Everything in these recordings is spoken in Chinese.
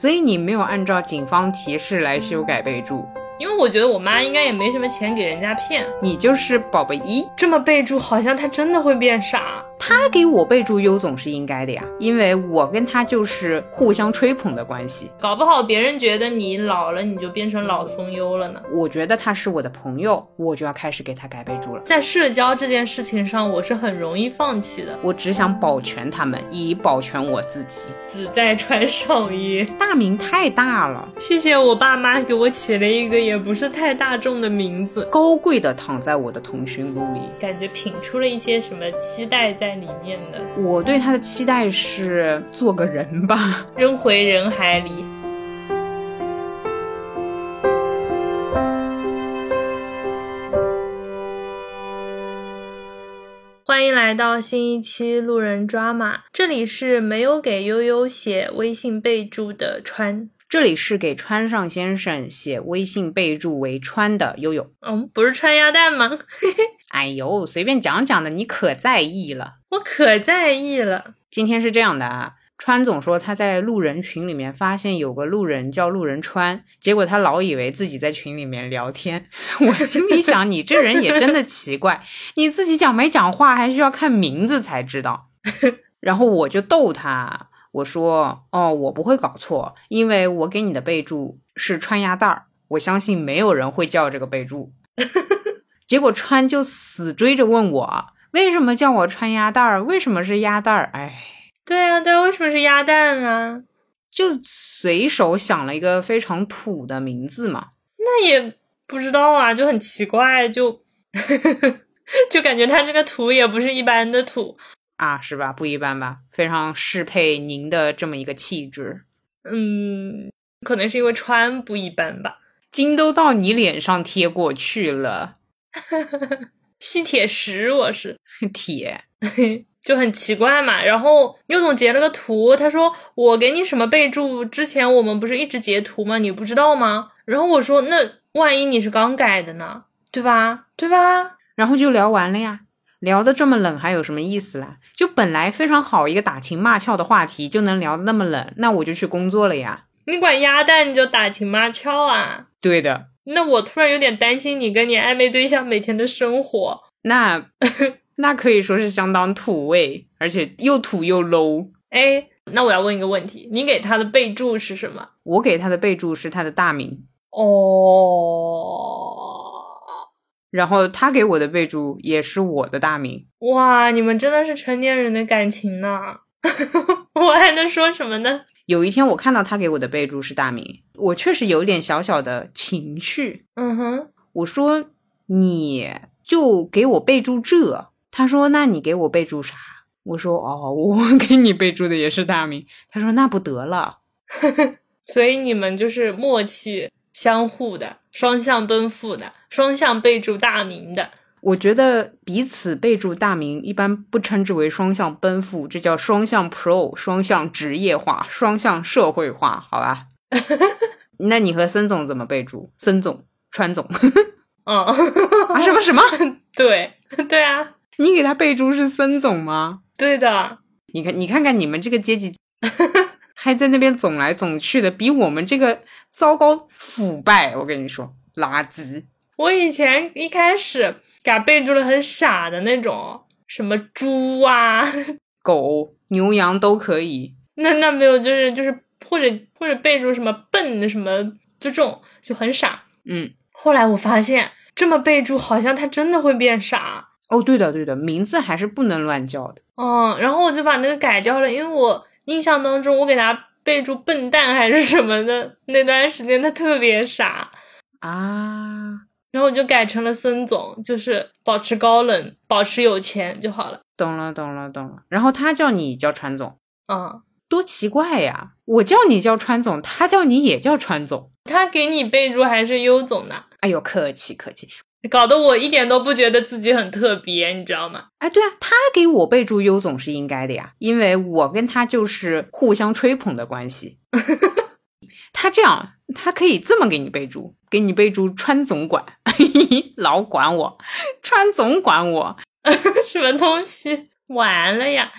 所以你没有按照警方提示来修改备注。因为我觉得我妈应该也没什么钱给人家骗，你就是宝贝一，这么备注好像她真的会变傻。他给我备注优总是应该的呀，因为我跟他就是互相吹捧的关系。搞不好别人觉得你老了，你就变成老松优了呢。我觉得他是我的朋友，我就要开始给他改备注了。在社交这件事情上，我是很容易放弃的。我只想保全他们，以保全我自己。子在穿上衣，大名太大了。谢谢我爸妈给我起了一个也不是太大众的名字，高贵的躺在我的通讯录里，感觉品出了一些什么期待在。在里面的，我对他的期待是做个人吧，扔回人海里。欢迎来到新一期路人抓马，这里是没有给悠悠写微信备注的川，这里是给川上先生写微信备注为川的悠悠。嗯，不是川鸭蛋吗？哎呦，随便讲讲的，你可在意了。我可在意了。今天是这样的啊，川总说他在路人群里面发现有个路人叫路人川，结果他老以为自己在群里面聊天。我心里想，你这人也真的奇怪，你自己讲没讲话还需要看名字才知道。然后我就逗他，我说：“哦，我不会搞错，因为我给你的备注是川鸭蛋儿，我相信没有人会叫这个备注。”结果川就死追着问我。为什么叫我穿鸭蛋儿？为什么是鸭蛋儿？哎，对啊，对，为什么是鸭蛋啊？就随手想了一个非常土的名字嘛。那也不知道啊，就很奇怪，就 就感觉它这个土也不是一般的土啊，是吧？不一般吧？非常适配您的这么一个气质。嗯，可能是因为穿不一般吧。金都到你脸上贴过去了。吸铁石，我是 铁，就很奇怪嘛。然后又总截了个图，他说我给你什么备注？之前我们不是一直截图吗？你不知道吗？然后我说那万一你是刚改的呢？对吧？对吧？然后就聊完了呀。聊的这么冷，还有什么意思啦？就本来非常好一个打情骂俏的话题，就能聊的那么冷，那我就去工作了呀。你管鸭蛋你就打情骂俏啊？对的。那我突然有点担心你跟你暧昧对象每天的生活，那 那可以说是相当土味，而且又土又 low。哎，那我要问一个问题，你给他的备注是什么？我给他的备注是他的大名。哦，然后他给我的备注也是我的大名。哇，你们真的是成年人的感情呢，我还能说什么呢？有一天我看到他给我的备注是大名，我确实有点小小的情绪。嗯哼，我说你就给我备注这，他说那你给我备注啥？我说哦，我 给你备注的也是大名。他说那不得了，所以你们就是默契相互的，双向奔赴的，双向备注大名的。我觉得彼此备注大名一般不称之为双向奔赴，这叫双向 pro，双向职业化，双向社会化，好吧？那你和森总怎么备注？森总、川总？嗯，啊什么什么？对对啊，你给他备注是森总吗？对的。你看，你看看你们这个阶级，还在那边总来总去的，比我们这个糟糕腐败。我跟你说，垃圾。我以前一开始给他备注了很傻的那种，什么猪啊、狗、牛羊都可以。那那没有，就是就是或者或者备注什么笨什么，就这种就很傻。嗯，后来我发现这么备注好像他真的会变傻。哦，对的对的，名字还是不能乱叫的。嗯，然后我就把那个改掉了，因为我印象当中我给他备注笨蛋还是什么的那段时间他特别傻啊。然后我就改成了森总，就是保持高冷，保持有钱就好了。懂了，懂了，懂了。然后他叫你叫川总，嗯，多奇怪呀！我叫你叫川总，他叫你也叫川总。他给你备注还是优总呢？哎呦，客气客气，搞得我一点都不觉得自己很特别，你知道吗？哎，对啊，他给我备注优总是应该的呀，因为我跟他就是互相吹捧的关系。他这样，他可以这么给你备注，给你备注川总管，老管我，川总管我，什么东西？完了呀！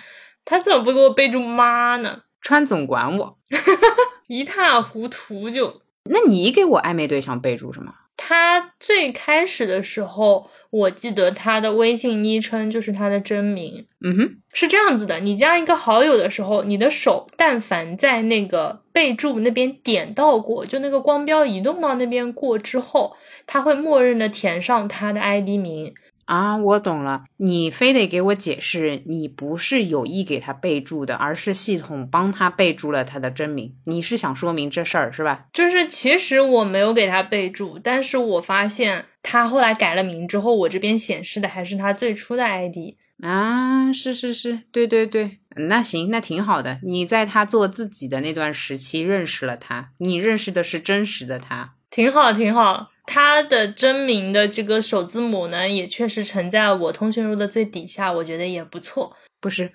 他怎么不给我备注妈呢？川总管我，一塌糊涂就。那你给我暧昧对象备注什么？他最开始的时候，我记得他的微信昵称就是他的真名。嗯哼，是这样子的，你加一个好友的时候，你的手但凡在那个备注那边点到过，就那个光标移动到那边过之后，他会默认的填上他的 ID 名。啊，我懂了，你非得给我解释，你不是有意给他备注的，而是系统帮他备注了他的真名。你是想说明这事儿是吧？就是其实我没有给他备注，但是我发现他后来改了名之后，我这边显示的还是他最初的 ID 啊。是是是，对对对，那行，那挺好的。你在他做自己的那段时期认识了他，你认识的是真实的他，挺好挺好。他的真名的这个首字母呢，也确实沉在我通讯录的最底下，我觉得也不错。不是，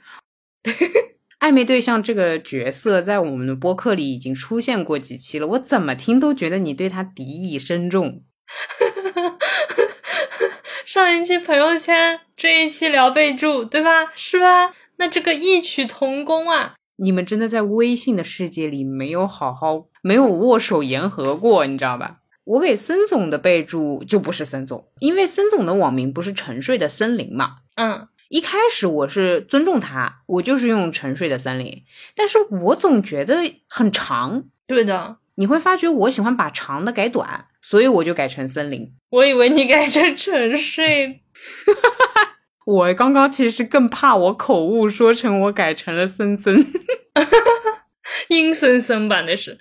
暧昧对象这个角色在我们的播客里已经出现过几期了，我怎么听都觉得你对他敌意深重。上一期朋友圈，这一期聊备注，对吧？是吧？那这个异曲同工啊！你们真的在微信的世界里没有好好没有握手言和过，你知道吧？我给森总的备注就不是森总，因为森总的网名不是沉睡的森林嘛。嗯，一开始我是尊重他，我就是用沉睡的森林，但是我总觉得很长。对的，你会发觉我喜欢把长的改短，所以我就改成森林。我以为你改成沉睡，我刚刚其实更怕我口误说成我改成了森森。阴森森吧，那是，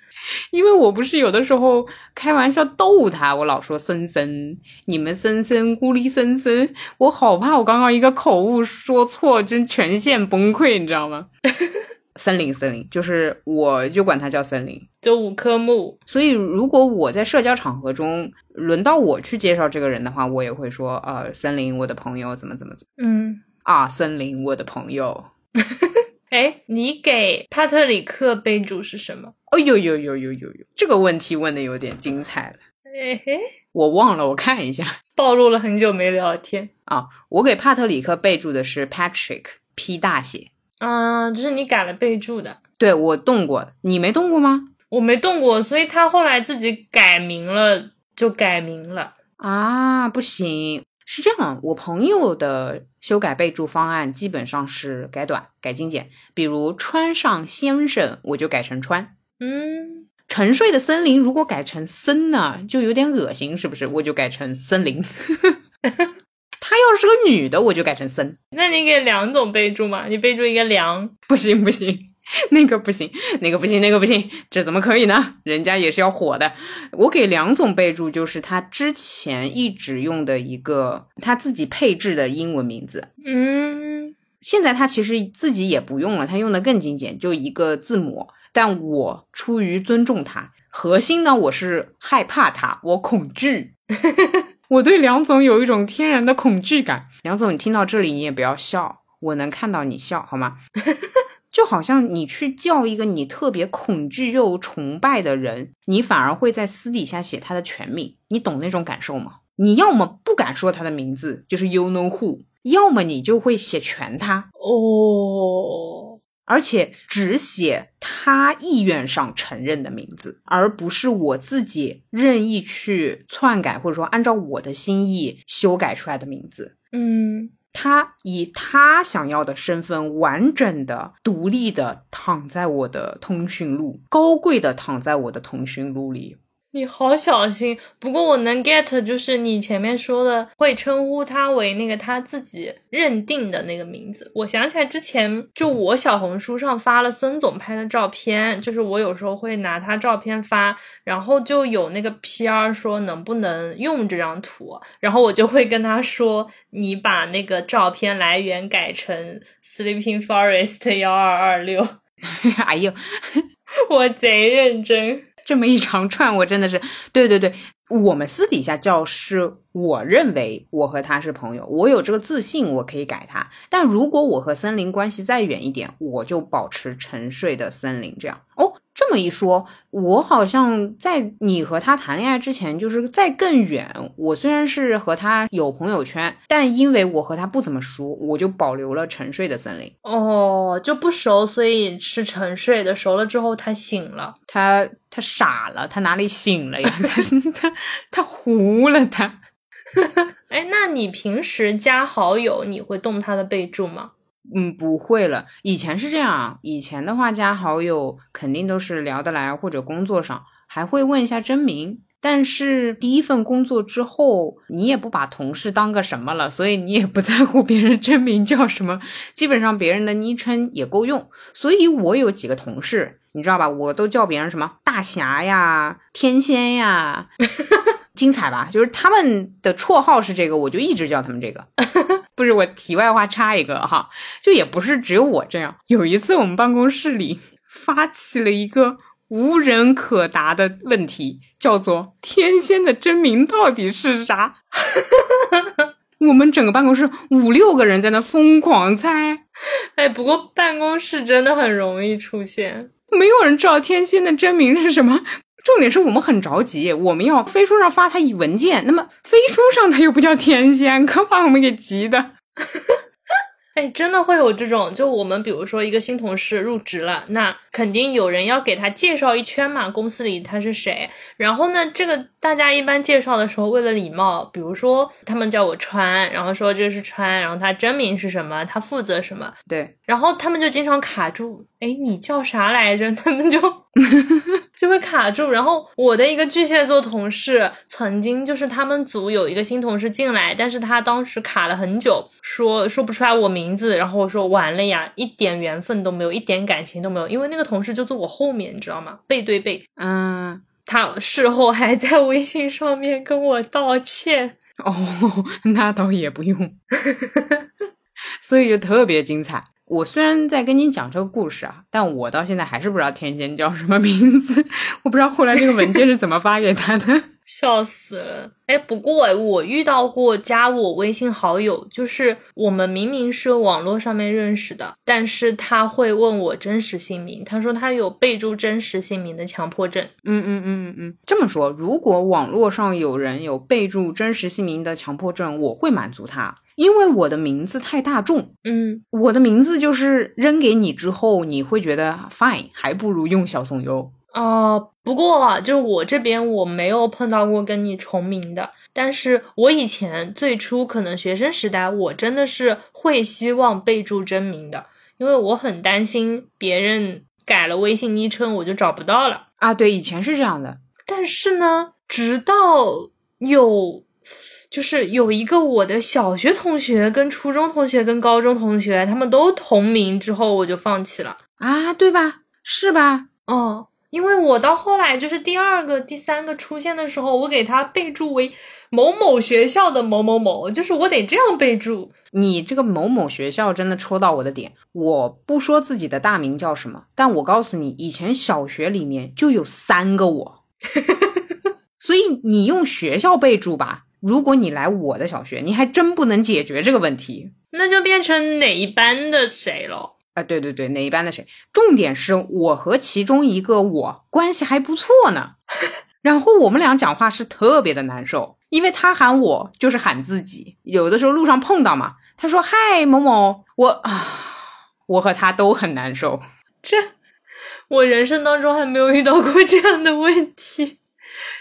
因为我不是有的时候开玩笑逗他，我老说森森，你们森森，孤立森森，我好怕我刚刚一个口误说错，真全线崩溃，你知道吗？森林，森林，就是我就管它叫森林，就五棵木。所以如果我在社交场合中轮到我去介绍这个人的话，我也会说，呃，森林，我的朋友，怎么怎么怎么，嗯，啊，森林，我的朋友。哎，你给帕特里克备注是什么？哦呦呦呦呦呦呦，这个问题问的有点精彩了。哎嘿，我忘了，我看一下。暴露了很久没聊天啊！我给帕特里克备注的是 Patrick，P 大写。嗯，就是你改了备注的。对，我动过，你没动过吗？我没动过，所以他后来自己改名了，就改名了啊！不行。是这样，我朋友的修改备注方案基本上是改短、改精简。比如川上先生，我就改成川。嗯，沉睡的森林如果改成森呢，就有点恶心，是不是？我就改成森林。她要是个女的，我就改成森。那你给梁总备注嘛？你备注一个梁，不行不行。那个不行，那个不行，那个不行，这怎么可以呢？人家也是要火的。我给梁总备注，就是他之前一直用的一个他自己配置的英文名字。嗯，现在他其实自己也不用了，他用的更精简，就一个字母。但我出于尊重他，核心呢，我是害怕他，我恐惧。我对梁总有一种天然的恐惧感。梁总，你听到这里你也不要笑，我能看到你笑，好吗？就好像你去叫一个你特别恐惧又崇拜的人，你反而会在私底下写他的全名，你懂那种感受吗？你要么不敢说他的名字，就是 you know who，要么你就会写全他哦，而且只写他意愿上承认的名字，而不是我自己任意去篡改或者说按照我的心意修改出来的名字。嗯。他以他想要的身份，完整的、独立的躺在我的通讯录，高贵的躺在我的通讯录里。你好小心，不过我能 get，就是你前面说的会称呼他为那个他自己认定的那个名字。我想起来之前就我小红书上发了孙总拍的照片，就是我有时候会拿他照片发，然后就有那个 PR 说能不能用这张图，然后我就会跟他说，你把那个照片来源改成 Sleeping Forest 幺二二六。哎呦，我贼认真。这么一长串，我真的是，对对对，我们私底下叫是，我认为我和他是朋友，我有这个自信，我可以改他。但如果我和森林关系再远一点，我就保持沉睡的森林这样。哦，这么一说，我好像在你和他谈恋爱之前，就是在更远。我虽然是和他有朋友圈，但因为我和他不怎么熟，我就保留了沉睡的森林。哦，就不熟，所以是沉睡的。熟了之后，他醒了，他他傻了，他哪里醒了呀？他他他糊了，他。哎，那你平时加好友，你会动他的备注吗？嗯，不会了。以前是这样，以前的话加好友肯定都是聊得来或者工作上，还会问一下真名。但是第一份工作之后，你也不把同事当个什么了，所以你也不在乎别人真名叫什么，基本上别人的昵称也够用。所以我有几个同事，你知道吧？我都叫别人什么大侠呀、天仙呀。精彩吧，就是他们的绰号是这个，我就一直叫他们这个。不是我题外话插一个哈，就也不是只有我这样。有一次我们办公室里发起了一个无人可答的问题，叫做“天仙的真名到底是啥”。我们整个办公室五六个人在那疯狂猜。哎，不过办公室真的很容易出现，没有人知道天仙的真名是什么。重点是我们很着急，我们要飞书上发他一文件，那么飞书上他又不叫天仙，可把我们给急的。哎，真的会有这种，就我们比如说一个新同事入职了，那肯定有人要给他介绍一圈嘛，公司里他是谁。然后呢，这个大家一般介绍的时候，为了礼貌，比如说他们叫我川，然后说这是川，然后他真名是什么，他负责什么，对，然后他们就经常卡住，哎，你叫啥来着？他们就。就会卡住，然后我的一个巨蟹座同事曾经就是他们组有一个新同事进来，但是他当时卡了很久，说说不出来我名字，然后我说完了呀，一点缘分都没有，一点感情都没有，因为那个同事就坐我后面，你知道吗？背对背，嗯，他事后还在微信上面跟我道歉。哦，那倒也不用，所以就特别精彩。我虽然在跟你讲这个故事啊，但我到现在还是不知道天仙叫什么名字。我不知道后来这个文件是怎么发给他的，笑死了。哎，不过我遇到过加我微信好友，就是我们明明是网络上面认识的，但是他会问我真实姓名，他说他有备注真实姓名的强迫症。嗯嗯嗯嗯嗯，这么说，如果网络上有人有备注真实姓名的强迫症，我会满足他。因为我的名字太大众，嗯，我的名字就是扔给你之后，你会觉得 fine，还不如用小怂优哦。不过就是我这边我没有碰到过跟你重名的，但是我以前最初可能学生时代，我真的是会希望备注真名的，因为我很担心别人改了微信昵称我就找不到了啊。对，以前是这样的，但是呢，直到有。就是有一个我的小学同学、跟初中同学、跟高中同学，他们都同名之后，我就放弃了啊，对吧？是吧？哦，因为我到后来就是第二个、第三个出现的时候，我给他备注为某某学校的某某某，就是我得这样备注。你这个某某学校真的戳到我的点。我不说自己的大名叫什么，但我告诉你，以前小学里面就有三个我，所以你用学校备注吧。如果你来我的小学，你还真不能解决这个问题，那就变成哪一班的谁了啊？对对对，哪一班的谁？重点是我和其中一个我关系还不错呢，然后我们俩讲话是特别的难受，因为他喊我就是喊自己，有的时候路上碰到嘛，他说嗨某某，我啊，我和他都很难受。这我人生当中还没有遇到过这样的问题。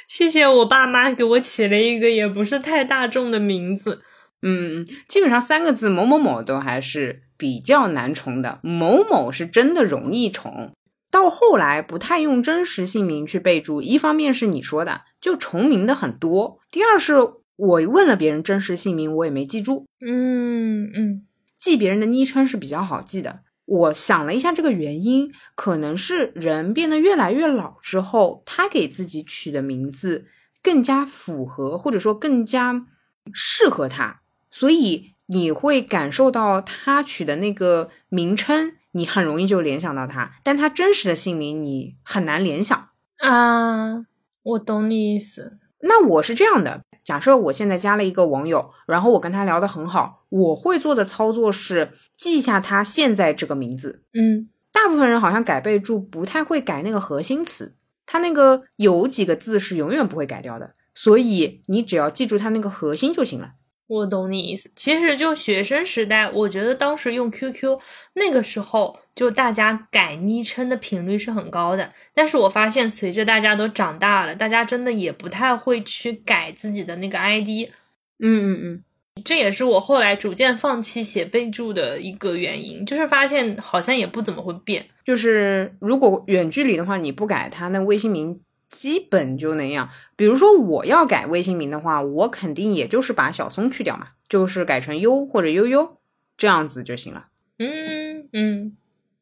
谢谢我爸妈给我起了一个也不是太大众的名字，嗯，基本上三个字某某某都还是比较难重的，某某是真的容易重。到后来不太用真实姓名去备注，一方面是你说的就重名的很多，第二是我问了别人真实姓名，我也没记住。嗯嗯，记别人的昵称是比较好记的。我想了一下，这个原因可能是人变得越来越老之后，他给自己取的名字更加符合，或者说更加适合他，所以你会感受到他取的那个名称，你很容易就联想到他，但他真实的姓名你很难联想啊。我懂你意思。那我是这样的。假设我现在加了一个网友，然后我跟他聊得很好，我会做的操作是记下他现在这个名字，嗯，大部分人好像改备注不太会改那个核心词，他那个有几个字是永远不会改掉的，所以你只要记住他那个核心就行了。我懂你意思。其实就学生时代，我觉得当时用 QQ 那个时候，就大家改昵称的频率是很高的。但是我发现，随着大家都长大了，大家真的也不太会去改自己的那个 ID。嗯嗯嗯。这也是我后来逐渐放弃写备注的一个原因，就是发现好像也不怎么会变。就是如果远距离的话，你不改它，那微信名基本就那样。比如说我要改微信名的话，我肯定也就是把小松去掉嘛，就是改成优或者悠悠这样子就行了。嗯嗯，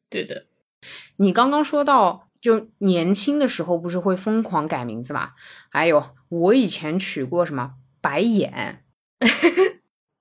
对的。你刚刚说到，就年轻的时候不是会疯狂改名字嘛？还有我以前取过什么白眼。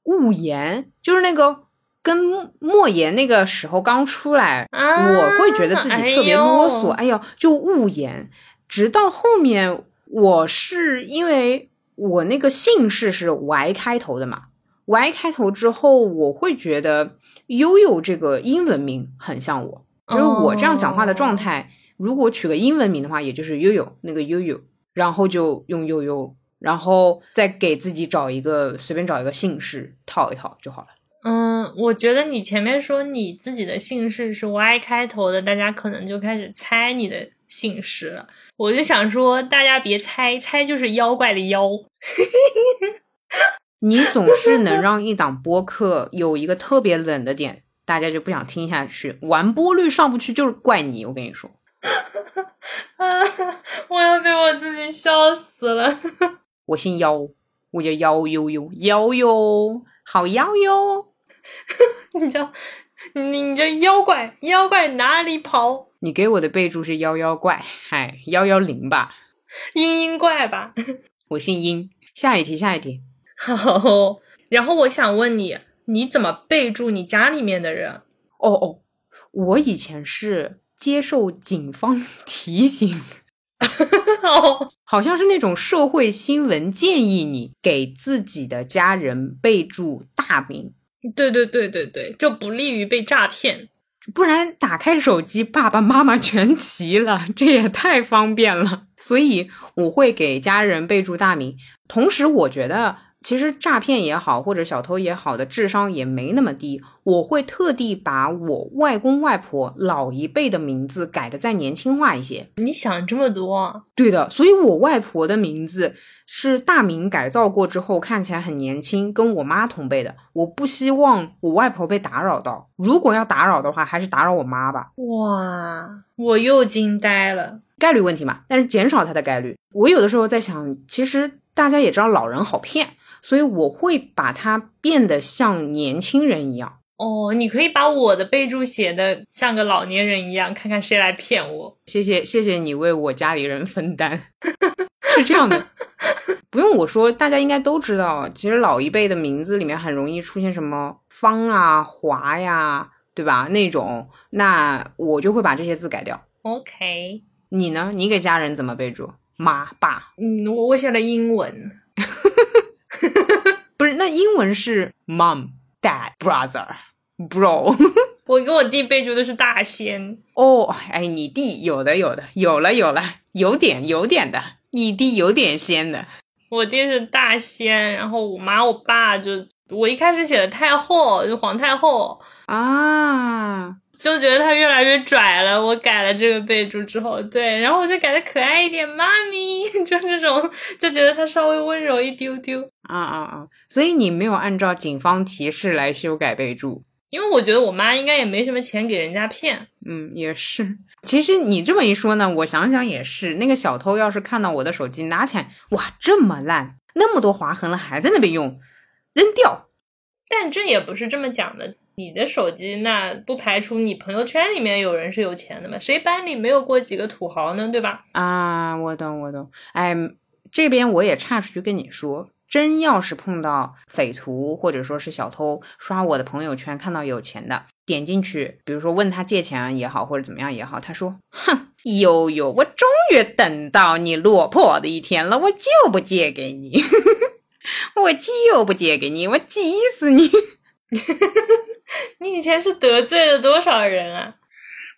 雾言就是那个跟莫言那个时候刚出来，我会觉得自己特别啰嗦。哎呦，就雾言，直到后面我是因为我那个姓氏是 Y 开头的嘛，Y 开头之后，我会觉得悠悠这个英文名很像我，就是我这样讲话的状态。如果取个英文名的话，也就是悠悠那个悠悠，然后就用悠悠。然后再给自己找一个随便找一个姓氏套一套就好了。嗯，我觉得你前面说你自己的姓氏是 Y 开头的，大家可能就开始猜你的姓氏。我就想说，大家别猜，猜就是妖怪的妖。你总是能让一档播客有一个特别冷的点，大家就不想听下去，完播率上不去就是怪你。我跟你说，我要被我自己笑死了。我姓妖，我叫妖悠悠，妖哟，好妖哟！你叫你 你这妖怪，妖怪哪里跑？你给我的备注是妖妖怪，嗨，幺幺零吧，嘤嘤怪吧？我姓殷。下一题，下一题。好，然后我想问你，你怎么备注你家里面的人？哦哦，我以前是接受警方 提醒。哦，好像是那种社会新闻建议你给自己的家人备注大名。对对对对对，就不利于被诈骗。不然打开手机，爸爸妈妈全齐了，这也太方便了。所以我会给家人备注大名。同时，我觉得。其实诈骗也好，或者小偷也好的智商也没那么低。我会特地把我外公外婆老一辈的名字改的再年轻化一些。你想这么多？对的，所以我外婆的名字是大名改造过之后，看起来很年轻，跟我妈同辈的。我不希望我外婆被打扰到。如果要打扰的话，还是打扰我妈吧。哇，我又惊呆了。概率问题嘛，但是减少它的概率。我有的时候在想，其实大家也知道老人好骗。所以我会把它变得像年轻人一样哦。你可以把我的备注写的像个老年人一样，看看谁来骗我。谢谢，谢谢你为我家里人分担。是这样的，不用我说，大家应该都知道。其实老一辈的名字里面很容易出现什么方啊、华呀，对吧？那种，那我就会把这些字改掉。OK，你呢？你给家人怎么备注？妈、爸？嗯，我我写了英文。不是，那英文是 mom、dad、brother、bro。我给我弟备注的是大仙哦。哎，你弟有的有的有了有了，有点有点的，你弟有点仙的。我弟是大仙，然后我妈我爸就我一开始写的太后，就皇太后啊。就觉得他越来越拽了，我改了这个备注之后，对，然后我就改的可爱一点，妈咪，就这种，就觉得他稍微温柔一丢丢，啊啊啊！所以你没有按照警方提示来修改备注，因为我觉得我妈应该也没什么钱给人家骗，嗯，也是。其实你这么一说呢，我想想也是，那个小偷要是看到我的手机拿起来，哇，这么烂，那么多划痕了，还在那边用，扔掉。但这也不是这么讲的。你的手机那不排除你朋友圈里面有人是有钱的嘛？谁班里没有过几个土豪呢？对吧？啊，我懂我懂。哎，这边我也岔出去跟你说，真要是碰到匪徒或者说是小偷刷我的朋友圈，看到有钱的，点进去，比如说问他借钱也好，或者怎么样也好，他说：“哼，悠悠，我终于等到你落魄的一天了，我就不借给你，我就不借给你，我急死你。” 你以前是得罪了多少人啊？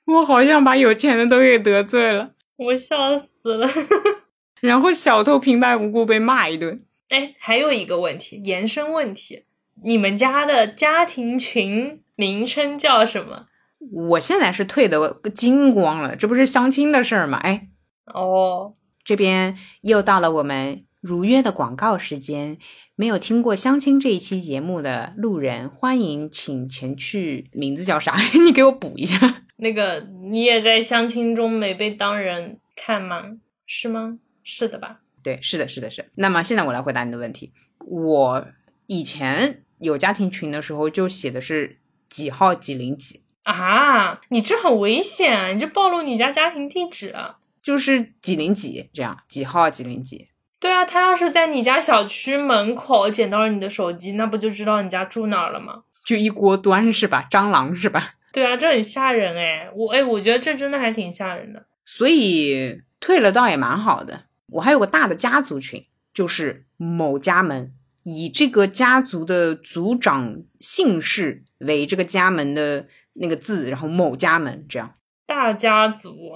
我好像把有钱的都给得罪了，我笑死了。然后小偷平白无故被骂一顿。哎，还有一个问题，延伸问题，你们家的家庭群名称叫什么？我现在是退的精光了，这不是相亲的事儿吗？哎，哦，这边又到了我们如约的广告时间。没有听过相亲这一期节目的路人，欢迎请前去。名字叫啥？你给我补一下。那个你也在相亲中没被当人看吗？是吗？是的吧？对，是的，是的，是。那么现在我来回答你的问题。我以前有家庭群的时候，就写的是几号几零几啊？你这很危险啊！你这暴露你家家庭地址，就是几零几这样，几号几零几。对啊，他要是在你家小区门口捡到了你的手机，那不就知道你家住哪儿了吗？就一锅端是吧？蟑螂是吧？对啊，这很吓人哎！我哎，我觉得这真的还挺吓人的。所以退了倒也蛮好的。我还有个大的家族群，就是某家门，以这个家族的族长姓氏为这个家门的那个字，然后某家门这样。大家族，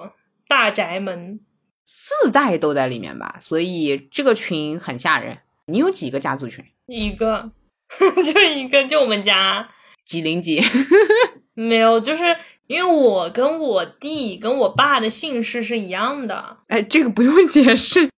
大宅门。四代都在里面吧，所以这个群很吓人。你有几个家族群？一个，就一个，就我们家几零几？没有，就是因为我跟我弟跟我爸的姓氏是一样的。哎，这个不用解释。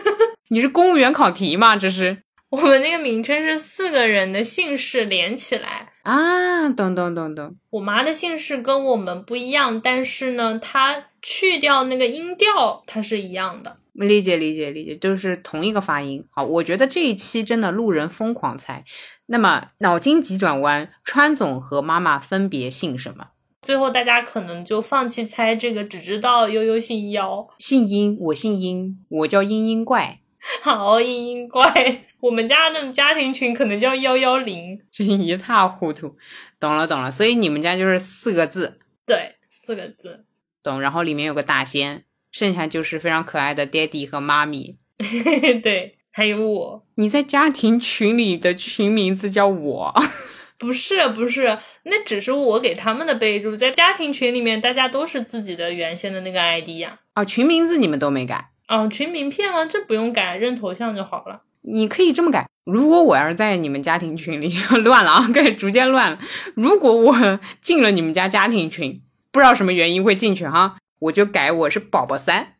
你是公务员考题吗？这是我们那个名称是四个人的姓氏连起来啊。懂懂懂懂。我妈的姓氏跟我们不一样，但是呢，她。去掉那个音调，它是一样的。理解理解理解，就是同一个发音。好，我觉得这一期真的路人疯狂猜。那么脑筋急转弯，川总和妈妈分别姓什么？最后大家可能就放弃猜这个，只知道悠悠姓妖，姓殷，我姓殷，我叫殷殷怪。好，殷殷怪，我们家的家庭群可能叫幺幺零，真一塌糊涂。懂了懂了，所以你们家就是四个字。对，四个字。懂，然后里面有个大仙，剩下就是非常可爱的爹地和妈咪。对，还有我。你在家庭群里的群名字叫我？不是，不是，那只是我给他们的备注。在家庭群里面，大家都是自己的原先的那个 ID 呀。啊，群名字你们都没改？哦，群名片吗？这不用改，认头像就好了。你可以这么改。如果我要是在你们家庭群里 乱了啊，开始逐渐乱了。如果我进了你们家家庭群。不知道什么原因会进去哈，我就改我是宝宝三，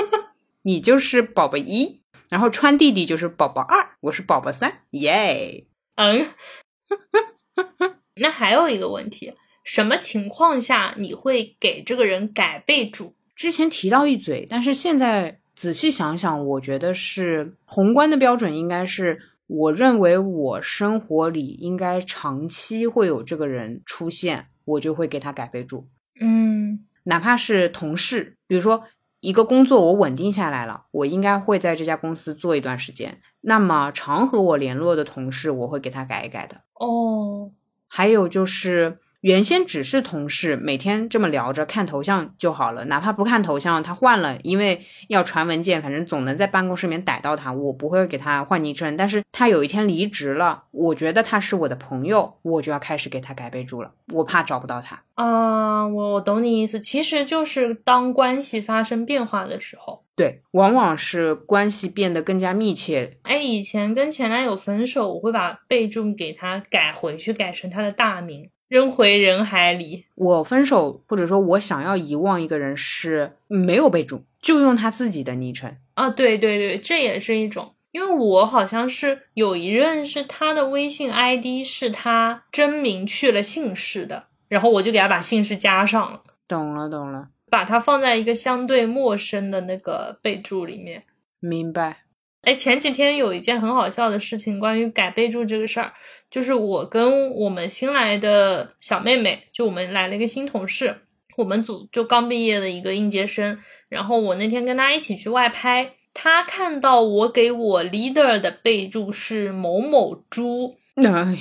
你就是宝宝一，然后川弟弟就是宝宝二，我是宝宝三，耶。嗯，那还有一个问题，什么情况下你会给这个人改备注？之前提到一嘴，但是现在仔细想想，我觉得是宏观的标准应该是，我认为我生活里应该长期会有这个人出现，我就会给他改备注。嗯，哪怕是同事，比如说一个工作我稳定下来了，我应该会在这家公司做一段时间。那么常和我联络的同事，我会给他改一改的。哦，还有就是。原先只是同事，每天这么聊着，看头像就好了。哪怕不看头像，他换了，因为要传文件，反正总能在办公室里面逮到他。我不会给他换昵称，但是他有一天离职了，我觉得他是我的朋友，我就要开始给他改备注了。我怕找不到他啊，我我懂你意思，其实就是当关系发生变化的时候，对，往往是关系变得更加密切。哎，以前跟前男友分手，我会把备注给他改回去，改成他的大名。扔回人海里。我分手，或者说我想要遗忘一个人，是没有备注，就用他自己的昵称啊。对对对，这也是一种。因为我好像是有一任是他的微信 ID 是他真名去了姓氏的，然后我就给他把姓氏加上了。懂了懂了，把它放在一个相对陌生的那个备注里面。明白。哎，前几天有一件很好笑的事情，关于改备注这个事儿。就是我跟我们新来的小妹妹，就我们来了一个新同事，我们组就刚毕业的一个应届生。然后我那天跟她一起去外拍，她看到我给我 leader 的备注是某某猪，哎呀，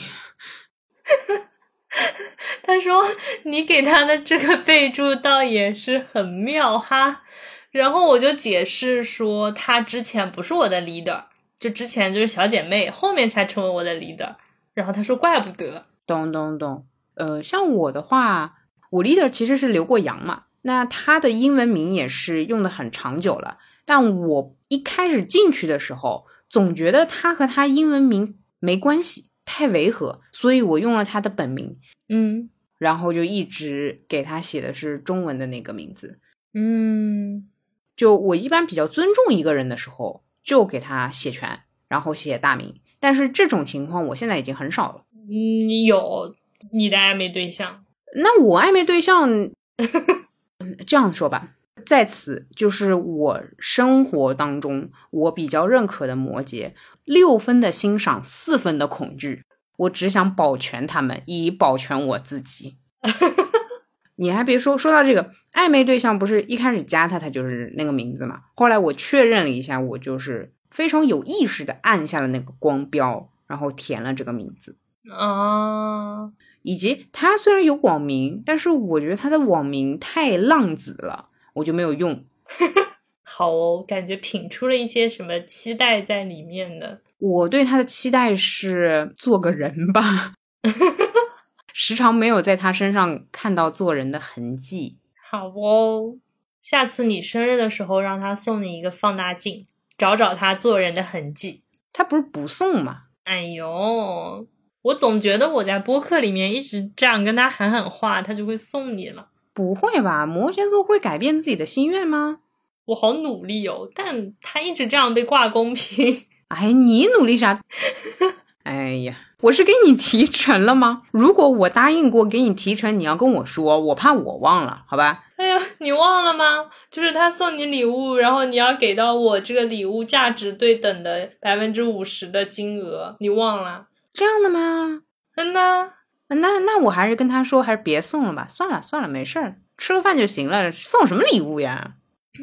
他说你给他的这个备注倒也是很妙哈。然后我就解释说，他之前不是我的 leader，就之前就是小姐妹，后面才成为我的 leader。然后他说：“怪不得，懂懂懂。呃，像我的话，我 leader 其实是留过洋嘛，那他的英文名也是用的很长久了。但我一开始进去的时候，总觉得他和他英文名没关系，太违和，所以我用了他的本名，嗯然后就一直给他写的是中文的那个名字。嗯就我一般比较尊重一个人的时候，就给他写全，然后写大名。但是这种情况我现在已经很少了。嗯，你有你的暧昧对象？那我暧昧对象，嗯这样说吧，在此就是我生活当中我比较认可的摩羯，六分的欣赏，四分的恐惧。我只想保全他们，以保全我自己。你还别说，说到这个暧昧对象，不是一开始加他，他就是那个名字嘛。后来我确认了一下，我就是非常有意识的按下了那个光标，然后填了这个名字。啊，以及他虽然有网名，但是我觉得他的网名太浪子了，我就没有用。好哦，感觉品出了一些什么期待在里面的。我对他的期待是做个人吧，时常没有在他身上看到做人的痕迹。好哦，下次你生日的时候，让他送你一个放大镜，找找他做人的痕迹。他不是不送吗？哎呦，我总觉得我在播客里面一直这样跟他喊喊话，他就会送你了。不会吧？摩羯座会改变自己的心愿吗？我好努力哦，但他一直这样被挂公屏。哎，你努力啥？哎呀，我是给你提成了吗？如果我答应过给你提成，你要跟我说，我怕我忘了，好吧？哎呀，你忘了吗？就是他送你礼物，然后你要给到我这个礼物价值对等的百分之五十的金额，你忘了？这样的吗？嗯呐，那那我还是跟他说，还是别送了吧。算了算了，没事儿，吃个饭就行了，送什么礼物呀？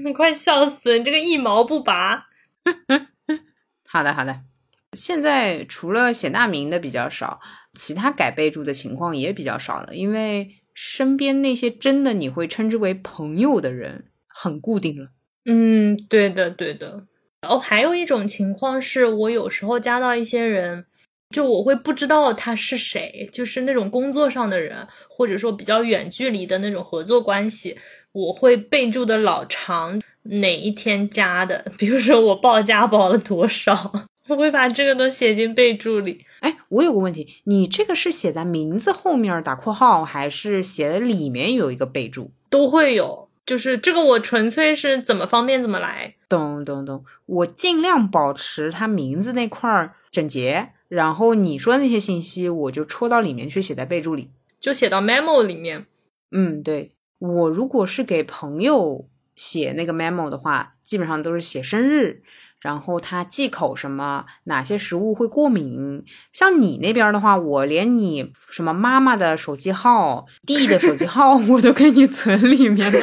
你 快笑死！你这个一毛不拔。好 的好的。现在除了写大名的比较少，其他改备注的情况也比较少了，因为身边那些真的你会称之为朋友的人很固定了。嗯，对的，对的。哦，还有一种情况是我有时候加到一些人，就我会不知道他是谁，就是那种工作上的人，或者说比较远距离的那种合作关系，我会备注的老长，哪一天加的，比如说我报价报了多少，我会把这个都写进备注里。哎，我有个问题，你这个是写在名字后面打括号，还是写在里面有一个备注？都会有，就是这个我纯粹是怎么方便怎么来。懂懂懂，我尽量保持它名字那块儿整洁，然后你说的那些信息我就戳到里面去写在备注里。就写到 memo 里面。嗯，对我如果是给朋友写那个 memo 的话，基本上都是写生日，然后他忌口什么，哪些食物会过敏。像你那边的话，我连你什么妈妈的手机号、弟的手机号 我都给你存里面了。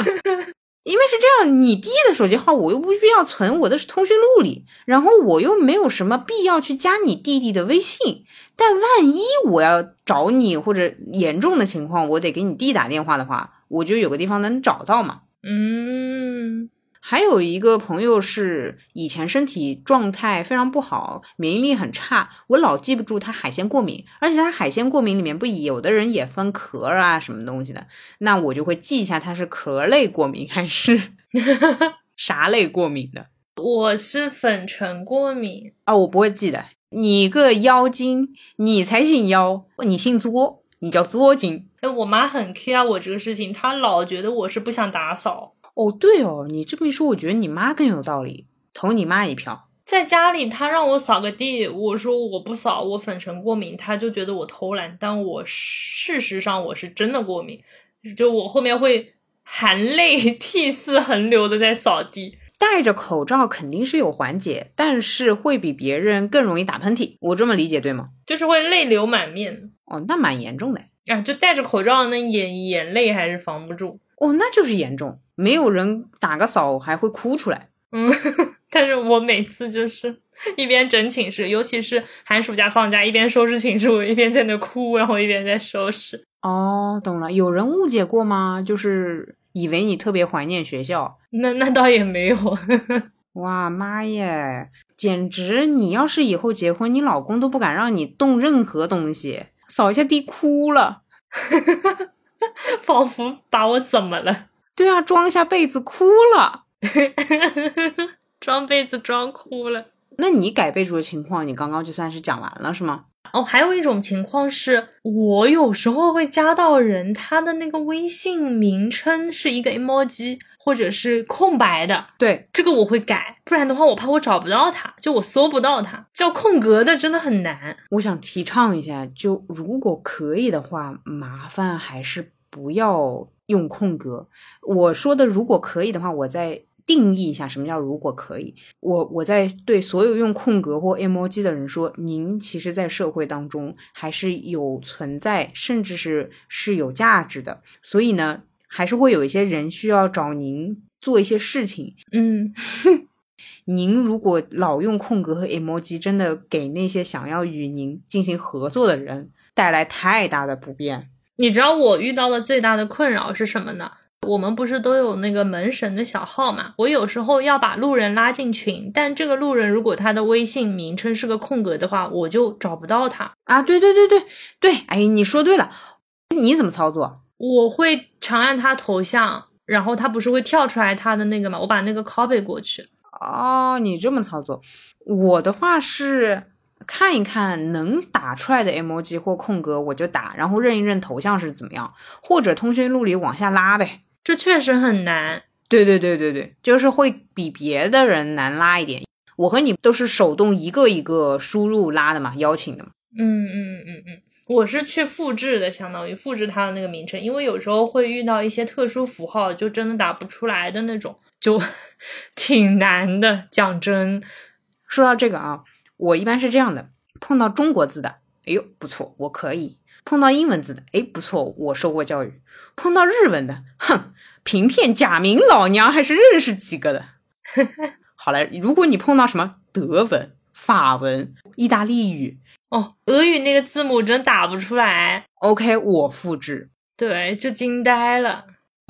因为是这样，你弟的手机号我又不必要存，我的是通讯录里，然后我又没有什么必要去加你弟弟的微信。但万一我要找你或者严重的情况，我得给你弟打电话的话，我就有个地方能找到嘛。嗯，还有一个朋友是以前身体状态非常不好，免疫力很差，我老记不住他海鲜过敏，而且他海鲜过敏里面不有的人也分壳啊什么东西的，那我就会记一下他是壳类过敏还是 啥类过敏的我是粉尘过敏。啊，我不会记的。你个妖精，你才姓妖，你姓作，你叫作精。哎，我妈很 care 我这个事情，她老觉得我是不想打扫。哦，对哦，你这么一说，我觉得你妈更有道理，投你妈一票。在家里，他让我扫个地，我说我不扫，我粉尘过敏，他就觉得我偷懒。但我事实上我是真的过敏，就我后面会含泪 涕泗横流的在扫地。戴着口罩肯定是有缓解，但是会比别人更容易打喷嚏。我这么理解对吗？就是会泪流满面哦，那蛮严重的。啊！就戴着口罩，那眼眼泪还是防不住。哦，那就是严重，没有人打个扫还会哭出来。嗯，但是我每次就是一边整寝室，尤其是寒暑假放假，一边收拾寝室，我一边在那哭，然后一边在收拾。哦，懂了。有人误解过吗？就是以为你特别怀念学校。那那倒也没有。哇妈耶，简直！你要是以后结婚，你老公都不敢让你动任何东西，扫一下地哭了。仿佛把我怎么了？对啊，装下被子哭了。装被子装哭了。那你改备注的情况，你刚刚就算是讲完了是吗？哦，还有一种情况是，我有时候会加到人他的那个微信名称是一个 emoji 或者是空白的，对，这个我会改，不然的话我怕我找不到他，就我搜不到他，叫空格的真的很难。我想提倡一下，就如果可以的话，麻烦还是不要用空格。我说的如果可以的话，我再。定义一下什么叫如果可以，我我在对所有用空格或 emoji 的人说，您其实，在社会当中还是有存在，甚至是是有价值的。所以呢，还是会有一些人需要找您做一些事情。嗯，您如果老用空格和 emoji，真的给那些想要与您进行合作的人带来太大的不便。你知道我遇到的最大的困扰是什么呢？我们不是都有那个门神的小号嘛？我有时候要把路人拉进群，但这个路人如果他的微信名称是个空格的话，我就找不到他啊！对对对对对，哎，你说对了，你怎么操作？我会长按他头像，然后他不是会跳出来他的那个嘛？我把那个 copy 过去。哦，你这么操作，我的话是看一看能打出来的 emoji 或空格我就打，然后认一认头像是怎么样，或者通讯录里往下拉呗。这确实很难，对对对对对，就是会比别的人难拉一点。我和你都是手动一个一个输入拉的嘛，邀请的嘛。嗯嗯嗯嗯，我是去复制的，相当于复制它的那个名称，因为有时候会遇到一些特殊符号，就真的打不出来的那种，就 挺难的。讲真，说到这个啊，我一般是这样的：碰到中国字的，哎呦不错，我可以；碰到英文字的，哎不错，我受过教育。碰到日文的，哼，平片假名老娘还是认识几个的。好了，如果你碰到什么德文、法文、意大利语，哦，俄语那个字母真打不出来。OK，我复制。对，就惊呆了。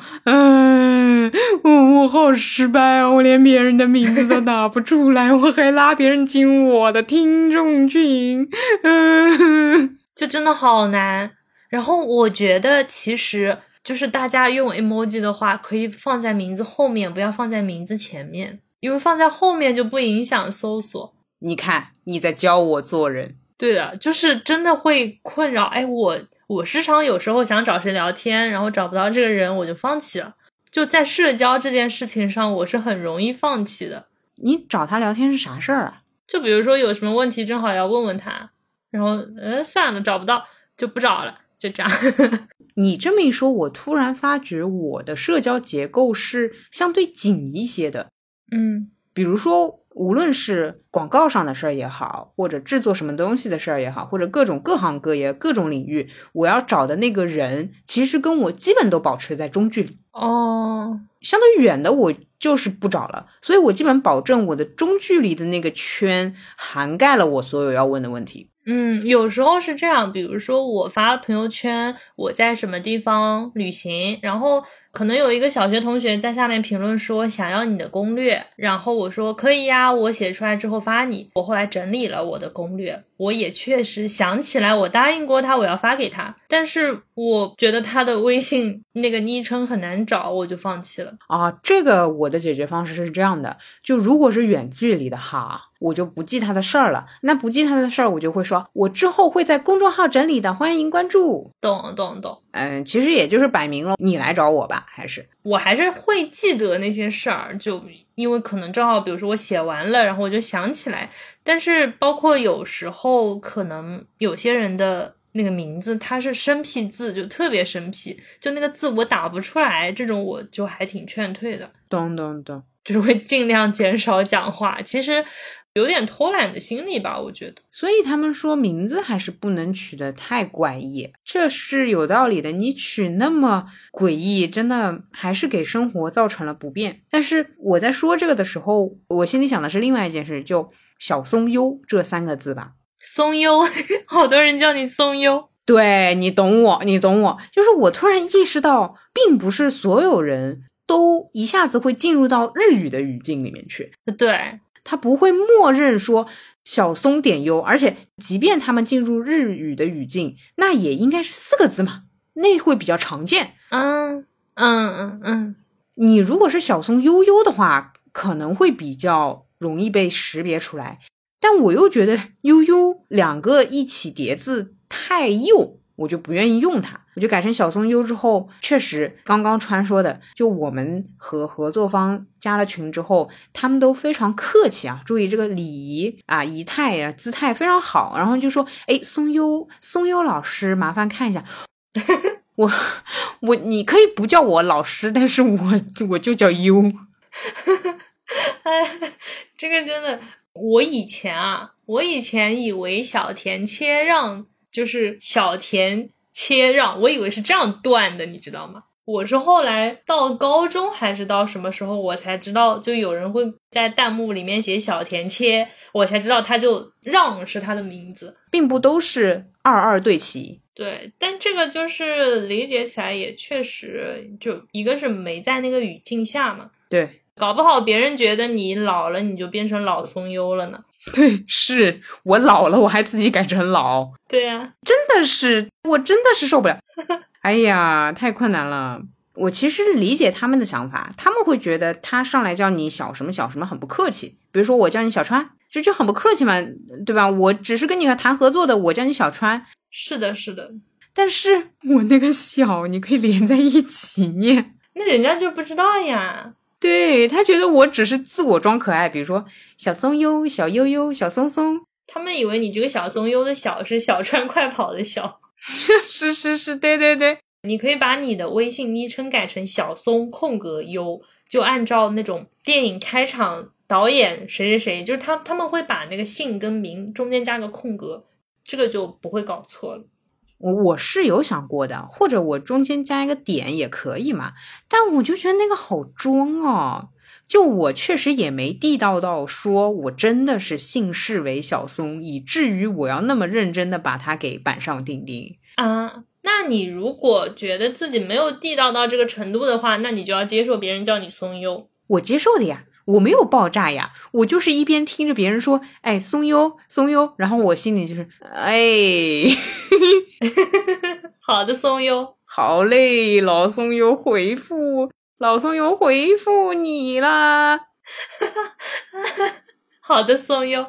嗯，我我好失败啊！我连别人的名字都打不出来，我还拉别人进我的听众群，嗯，就真的好难。然后我觉得其实。就是大家用 emoji 的话，可以放在名字后面，不要放在名字前面，因为放在后面就不影响搜索。你看，你在教我做人。对的，就是真的会困扰。哎，我我时常有时候想找谁聊天，然后找不到这个人，我就放弃了。就在社交这件事情上，我是很容易放弃的。你找他聊天是啥事儿啊？就比如说有什么问题，正好要问问他，然后呃算了，找不到就不找了，就这样。你这么一说，我突然发觉我的社交结构是相对紧一些的。嗯，比如说，无论是广告上的事儿也好，或者制作什么东西的事儿也好，或者各种各行各业、各种领域，我要找的那个人，其实跟我基本都保持在中距离。哦，相对远的我就是不找了，所以我基本保证我的中距离的那个圈涵盖了我所有要问的问题。嗯，有时候是这样，比如说我发朋友圈，我在什么地方旅行，然后可能有一个小学同学在下面评论说想要你的攻略，然后我说可以呀，我写出来之后发你。我后来整理了我的攻略，我也确实想起来我答应过他我要发给他，但是我觉得他的微信那个昵称很难找，我就放弃了。啊，这个我的解决方式是这样的，就如果是远距离的哈。我就不记他的事儿了。那不记他的事儿，我就会说，我之后会在公众号整理的，欢迎关注。懂懂懂。嗯，其实也就是摆明了你来找我吧，还是我还是会记得那些事儿，就因为可能正好，比如说我写完了，然后我就想起来。但是包括有时候可能有些人的那个名字他是生僻字，就特别生僻，就那个字我打不出来，这种我就还挺劝退的。懂懂懂，就是会尽量减少讲话。其实。有点偷懒的心理吧，我觉得。所以他们说名字还是不能取得太怪异，这是有道理的。你取那么诡异，真的还是给生活造成了不便。但是我在说这个的时候，我心里想的是另外一件事，就小松优这三个字吧。松优，好多人叫你松优。对你懂我，你懂我。就是我突然意识到，并不是所有人都一下子会进入到日语的语境里面去。对。他不会默认说小松点优，而且即便他们进入日语的语境，那也应该是四个字嘛，那会比较常见。嗯嗯嗯嗯，你如果是小松悠悠的话，可能会比较容易被识别出来。但我又觉得悠悠两个一起叠字太幼，我就不愿意用它，我就改成小松优之后，确实刚刚川说的，就我们和合作方加了群之后，他们都非常客气啊，注意这个礼仪啊，仪态啊，姿态非常好，然后就说，哎，松优松优老师，麻烦看一下，我我你可以不叫我老师，但是我我就叫优，哎，这个真的。我以前啊，我以前以为小田切让就是小田切让，我以为是这样断的，你知道吗？我是后来到高中还是到什么时候，我才知道，就有人会在弹幕里面写小田切，我才知道他就让是他的名字，并不都是二二对齐。对，但这个就是理解起来也确实，就一个是没在那个语境下嘛。对。搞不好别人觉得你老了，你就变成老松优了呢。对，是我老了，我还自己改成老。对呀，真的是，我真的是受不了。哎呀，太困难了。我其实理解他们的想法，他们会觉得他上来叫你小什么小什么很不客气。比如说我叫你小川，就就很不客气嘛，对吧？我只是跟你谈合作的，我叫你小川。是的，是的。但是我那个小，你可以连在一起念，那人家就不知道呀。对他觉得我只是自我装可爱，比如说小松优、小悠悠、小松松，他们以为你这个小松优的小是小川快跑的小，是是是，对对对，你可以把你的微信昵称改成小松空格优，就按照那种电影开场导演谁谁谁，就是他他们会把那个姓跟名中间加个空格，这个就不会搞错了。我我是有想过的，或者我中间加一个点也可以嘛，但我就觉得那个好装哦。就我确实也没地道到说我真的是姓氏为小松，以至于我要那么认真的把它给板上钉钉啊。那你如果觉得自己没有地道到这个程度的话，那你就要接受别人叫你松优。我接受的呀。我没有爆炸呀，我就是一边听着别人说，哎，松优松优，然后我心里就是，哎，好的，松优，好嘞，老松优回复，老松优回复你啦，好的，松优，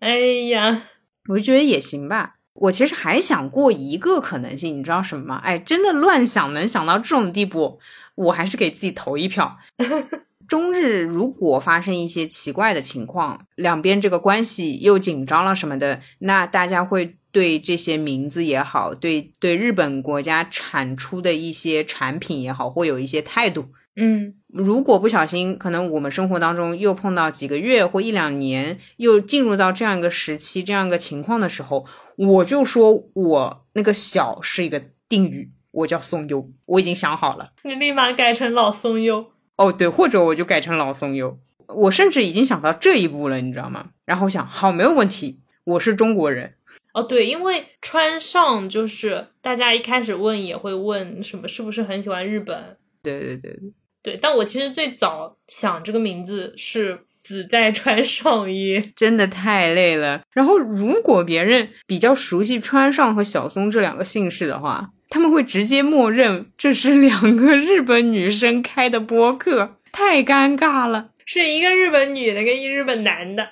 哎呀，我就觉得也行吧。我其实还想过一个可能性，你知道什么吗？哎，真的乱想能想到这种地步，我还是给自己投一票。中日如果发生一些奇怪的情况，两边这个关系又紧张了什么的，那大家会对这些名字也好，对对日本国家产出的一些产品也好，会有一些态度。嗯，如果不小心，可能我们生活当中又碰到几个月或一两年，又进入到这样一个时期、这样一个情况的时候，我就说我那个小是一个定语，我叫松优，我已经想好了，你立马改成老松优。哦，对，或者我就改成老松优，我甚至已经想到这一步了，你知道吗？然后想，好，没有问题，我是中国人。哦，对，因为川上就是大家一开始问也会问什么是不是很喜欢日本？对对对对对，但我其实最早想这个名字是子在川上衣，真的太累了。然后如果别人比较熟悉川上和小松这两个姓氏的话。他们会直接默认这是两个日本女生开的播客，太尴尬了。是一个日本女的跟一日本男的。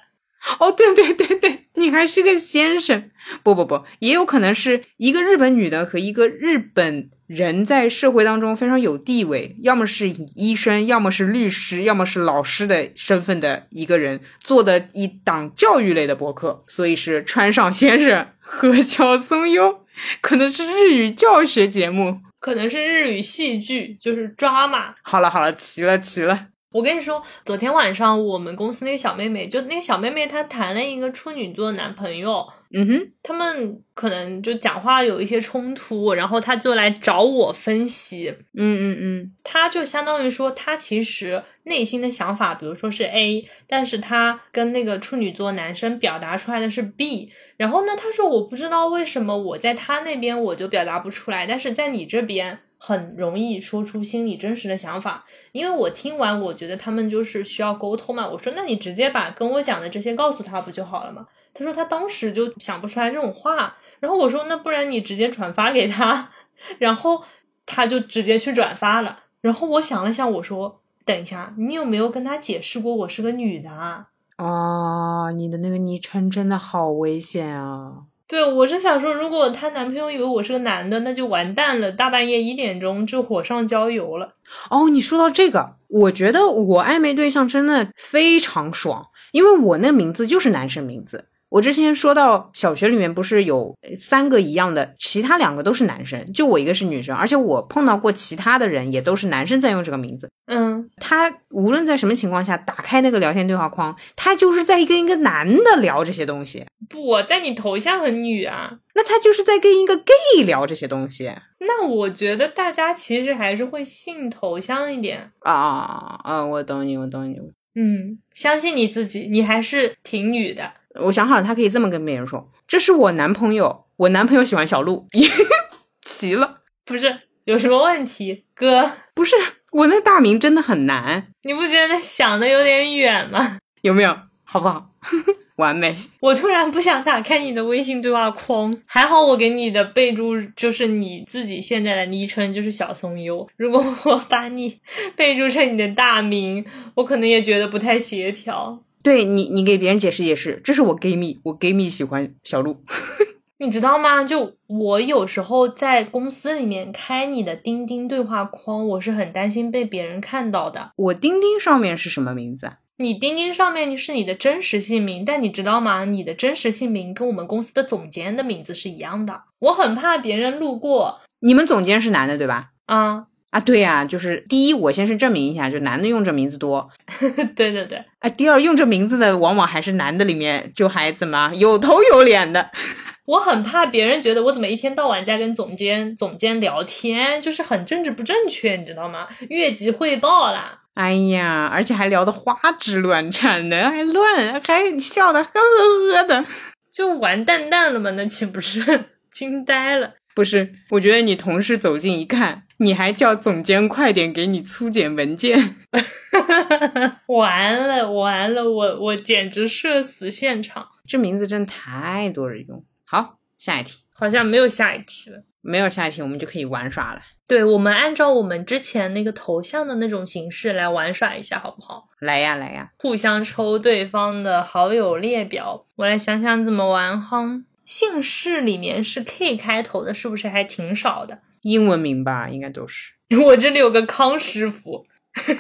哦，对对对对，你还是个先生。不不不，也有可能是一个日本女的和一个日本人在社会当中非常有地位，要么是医生，要么是律师，要么是老师的身份的一个人做的一档教育类的播客，所以是川上先生和小松优。可能是日语教学节目，可能是日语戏剧，就是抓马。好了好了，齐了齐了。我跟你说，昨天晚上我们公司那个小妹妹，就那个小妹妹，她谈了一个处女座男朋友。嗯哼，他们可能就讲话有一些冲突，然后她就来找我分析。嗯嗯嗯，她就相当于说，她其实内心的想法，比如说是 A，但是她跟那个处女座男生表达出来的是 B。然后呢，她说我不知道为什么我在她那边我就表达不出来，但是在你这边很容易说出心里真实的想法。因为我听完，我觉得他们就是需要沟通嘛。我说，那你直接把跟我讲的这些告诉他不就好了吗？他说他当时就想不出来这种话，然后我说那不然你直接转发给他，然后他就直接去转发了。然后我想了想，我说等一下，你有没有跟他解释过我是个女的啊？哦，你的那个昵称真的好危险啊！对，我是想说，如果她男朋友以为我是个男的，那就完蛋了，大半夜一点钟就火上浇油了。哦，你说到这个，我觉得我暧昧对象真的非常爽，因为我那名字就是男生名字。我之前说到小学里面不是有三个一样的，其他两个都是男生，就我一个是女生，而且我碰到过其他的人也都是男生在用这个名字。嗯，他无论在什么情况下打开那个聊天对话框，他就是在跟一个男的聊这些东西。不，但你头像很女啊，那他就是在跟一个 gay 聊这些东西那我觉得大家其实还是会信头像一点。啊啊！我懂你，我懂你。嗯，相信你自己，你还是挺女的。我想好了，他可以这么跟别人说：“这是我男朋友，我男朋友喜欢小鹿。”齐了，不是有什么问题，哥？不是我那大名真的很难，你不觉得想的有点远吗？有没有？好不好？完美。我突然不想打开你的微信对话框，还好我给你的备注就是你自己现在的昵称就是小松优。如果我把你备注成你的大名，我可能也觉得不太协调。对你，你给别人解释也是，这是我闺蜜，我闺蜜喜欢小鹿。你知道吗？就我有时候在公司里面开你的钉钉对话框，我是很担心被别人看到的。我钉钉上面是什么名字？你钉钉上面是你的真实姓名，但你知道吗？你的真实姓名跟我们公司的总监的名字是一样的。我很怕别人路过。你们总监是男的对吧？啊啊，对呀，就是第一，我先是证明一下，就男的用这名字多。对对对。啊，第二，用这名字的往往还是男的，里面就还怎么有头有脸的。我很怕别人觉得我怎么一天到晚在跟总监总监聊天，就是很政治不正确，你知道吗？越级汇报啦！哎呀，而且还聊得花枝乱颤的，还乱，还笑得呵呵呵的，就完蛋蛋了嘛？那岂不是 惊呆了？不是，我觉得你同事走近一看，你还叫总监快点给你粗简文件，完了完了，我我简直社死现场！这名字真太多人用。好，下一题，好像没有下一题了。没有下一题，我们就可以玩耍了。对，我们按照我们之前那个头像的那种形式来玩耍一下，好不好？来呀，来呀，互相抽对方的好友列表。我来想想怎么玩哈。姓氏里面是 K 开头的，是不是还挺少的？英文名吧，应该都是。我这里有个康师傅。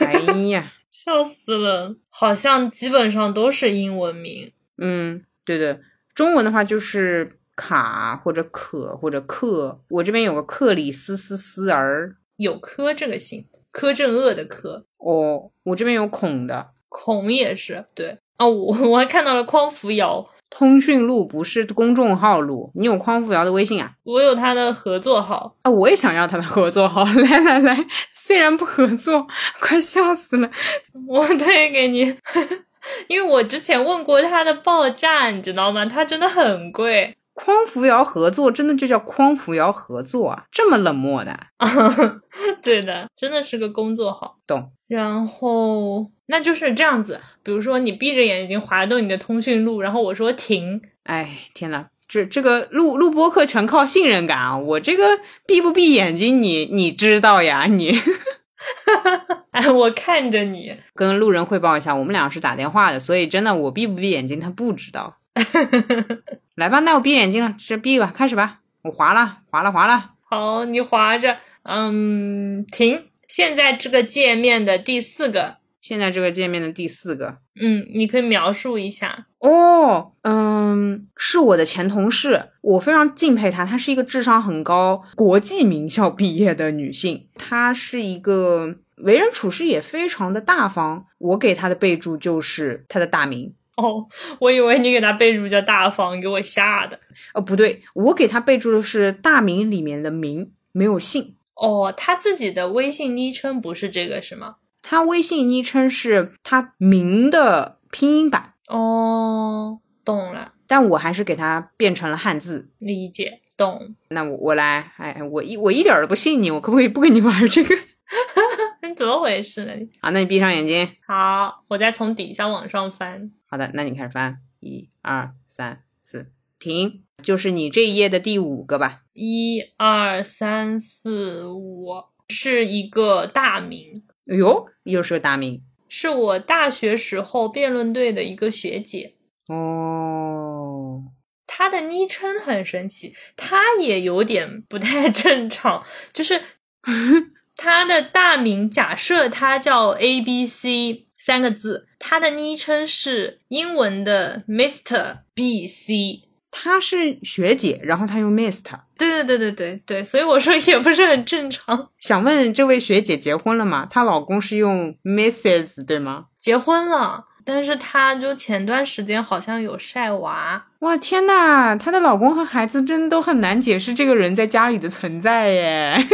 哎呀，笑死了！好像基本上都是英文名。嗯，对的。中文的话就是卡或者可或者克。我这边有个克里斯斯斯儿，有柯这个姓，柯镇恶的柯。哦，我这边有孔的，孔也是。对啊，我我还看到了匡扶摇。通讯录不是公众号录，你有匡扶摇的微信啊？我有他的合作号啊，我也想要他的合作号。来来来，虽然不合作，快笑死了，我推给你，因为我之前问过他的报价，你知道吗？他真的很贵。匡扶摇合作真的就叫匡扶摇合作啊？这么冷漠的？对的，真的是个工作好。懂。然后那就是这样子，比如说你闭着眼睛滑动你的通讯录，然后我说停，哎天呐，这这个录录播课全靠信任感啊！我这个闭不闭眼睛，你你知道呀？你，哎，我看着你跟路人汇报一下，我们俩是打电话的，所以真的我闭不闭眼睛他不知道。来吧，那我闭眼睛了，先闭吧，开始吧，我划了，划了，划了。好，你划着，嗯，停。现在这个界面的第四个，现在这个界面的第四个，嗯，你可以描述一下哦。嗯，是我的前同事，我非常敬佩她，她是一个智商很高、国际名校毕业的女性，她是一个为人处事也非常的大方。我给她的备注就是她的大名。哦，我以为你给他备注叫大方，给我吓的。哦，不对，我给他备注的是大名里面的名，没有姓。哦，他自己的微信昵称不是这个是吗？他微信昵称是他名的拼音版。哦，懂了。但我还是给他变成了汉字。理解，懂。那我我来，哎，我一我一点都不信你，我可不可以不跟你玩这个？你 怎么回事呢？好，那你闭上眼睛。好，我再从底下往上翻。好的，那你开始翻，一二三四，停。就是你这一页的第五个吧？一二三四五，是一个大名。哎呦，又是个大名是我大学时候辩论队的一个学姐。哦。她的昵称很神奇，她也有点不太正常，就是 她的大名，假设她叫 A B C 三个字，她的昵称是英文的 Mr B C。她是学姐，然后她用 Mr。对对对对对对，所以我说也不是很正常。想问这位学姐结婚了吗？她老公是用 Mrs 对吗？结婚了，但是她就前段时间好像有晒娃。哇天呐，她的老公和孩子真的都很难解释这个人在家里的存在耶。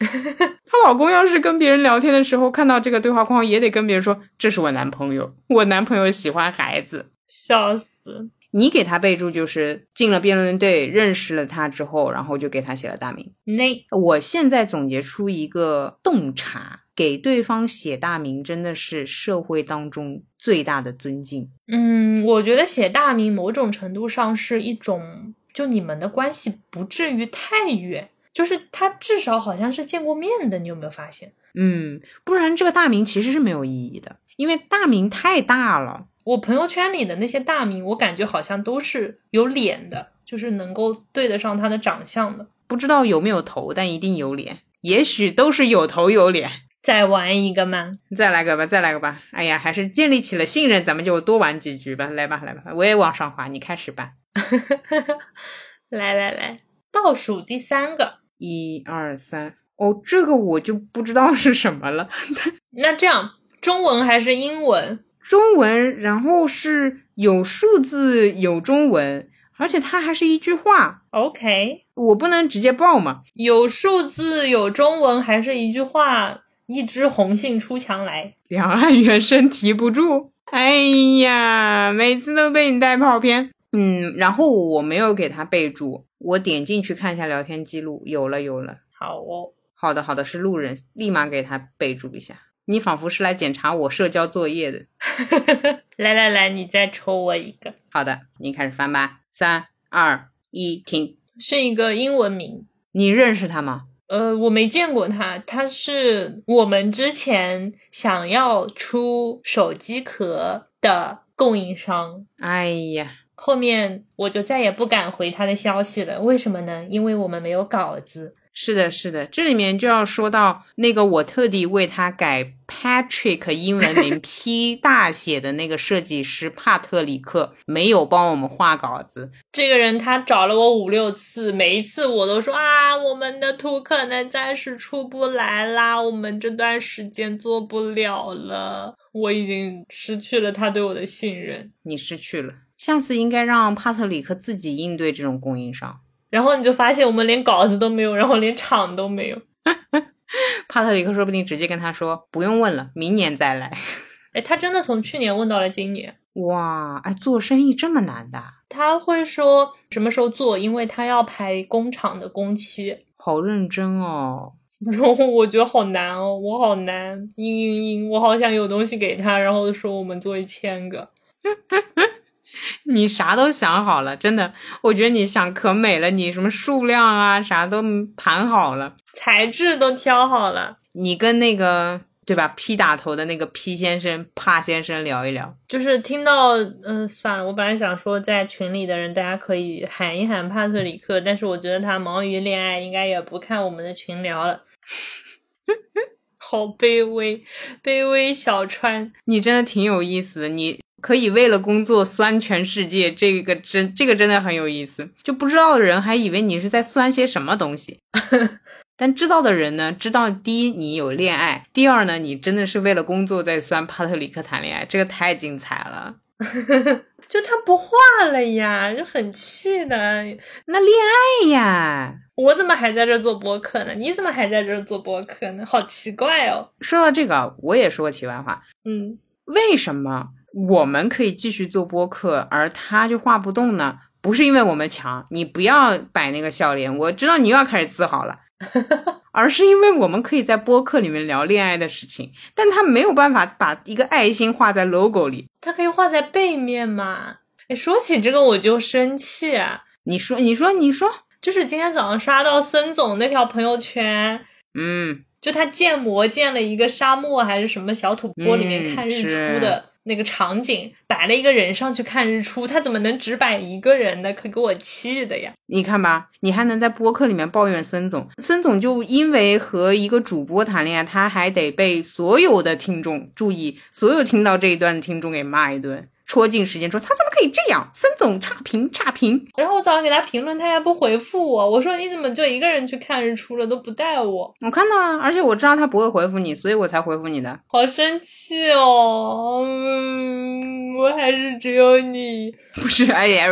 她老公要是跟别人聊天的时候看到这个对话框，也得跟别人说这是我男朋友，我男朋友喜欢孩子，笑死。你给他备注就是进了辩论队，认识了他之后，然后就给他写了大名。那我现在总结出一个洞察：给对方写大名真的是社会当中最大的尊敬。嗯，我觉得写大名某种程度上是一种，就你们的关系不至于太远，就是他至少好像是见过面的。你有没有发现？嗯，不然这个大名其实是没有意义的，因为大名太大了。我朋友圈里的那些大名，我感觉好像都是有脸的，就是能够对得上他的长相的。不知道有没有头，但一定有脸。也许都是有头有脸。再玩一个吗？再来个吧，再来个吧。哎呀，还是建立起了信任，咱们就多玩几局吧。来吧，来吧，我也往上滑，你开始吧。来来来，倒数第三个，一二三。哦，这个我就不知道是什么了。那这样，中文还是英文？中文，然后是有数字，有中文，而且它还是一句话。OK，我不能直接报嘛？有数字，有中文，还是一句话？一枝红杏出墙来，两岸猿声啼不住。哎呀，每次都被你带跑偏。嗯，然后我没有给他备注，我点进去看一下聊天记录，有了，有了。好哦，好的，好的，是路人，立马给他备注一下。你仿佛是来检查我社交作业的。来来来，你再抽我一个。好的，你开始翻吧。三二一，停。是一个英文名。你认识他吗？呃，我没见过他。他是我们之前想要出手机壳的供应商。哎呀，后面我就再也不敢回他的消息了。为什么呢？因为我们没有稿子。是的，是的，这里面就要说到那个我特地为他改 Patrick 英文名 P 大写的那个设计师帕特里克没有帮我们画稿子。这个人他找了我五六次，每一次我都说啊，我们的图可能暂时出不来啦，我们这段时间做不了了。我已经失去了他对我的信任，你失去了，下次应该让帕特里克自己应对这种供应商。然后你就发现我们连稿子都没有，然后连厂都没有。帕特里克说不定直接跟他说不用问了，明年再来。哎，他真的从去年问到了今年。哇，哎，做生意这么难的？他会说什么时候做，因为他要排工厂的工期。好认真哦。然后我觉得好难哦，我好难，嘤嘤嘤，我好想有东西给他，然后说我们做一千个。你啥都想好了，真的，我觉得你想可美了。你什么数量啊，啥都盘好了，材质都挑好了。你跟那个对吧？P 打头的那个 P 先生、帕先生聊一聊。就是听到，嗯，算了，我本来想说在群里的人大家可以喊一喊帕特里克，但是我觉得他忙于恋爱，应该也不看我们的群聊了。好卑微，卑微小川，你真的挺有意思的，你。可以为了工作酸全世界，这个真这个真的很有意思。就不知道的人还以为你是在酸些什么东西，但知道的人呢，知道第一你有恋爱，第二呢，你真的是为了工作在酸帕特里克谈恋爱，这个太精彩了。就他不画了呀，就很气的。那恋爱呀，我怎么还在这做播客呢？你怎么还在这做播客呢？好奇怪哦。说到这个，我也说个题外话。嗯，为什么？我们可以继续做播客，而他就画不动呢？不是因为我们强，你不要摆那个笑脸，我知道你又要开始自豪了，而是因为我们可以在播客里面聊恋爱的事情，但他没有办法把一个爱心画在 logo 里，他可以画在背面嘛？哎，说起这个我就生气啊！你说，你说，你说，就是今天早上刷到孙总那条朋友圈。嗯，就他建模建了一个沙漠还是什么小土坡里面嗯看日出是的那个场景，摆了一个人上去看日出，他怎么能只摆一个人呢？可给我气的呀！你看吧，你还能在播客里面抱怨森总，森总就因为和一个主播谈恋爱，他还得被所有的听众注意，所有听到这一段的听众给骂一顿，戳进时间说他怎么可以这样，森总差评差评。然后我早上给他评论，他还不回复我，我说你怎么就一个人去看日出了，都不带我，我看到了，而且我知道他不会回复你，所以我才回复你的。好生气哦！嗯，我还是只有你。不是，哎呀，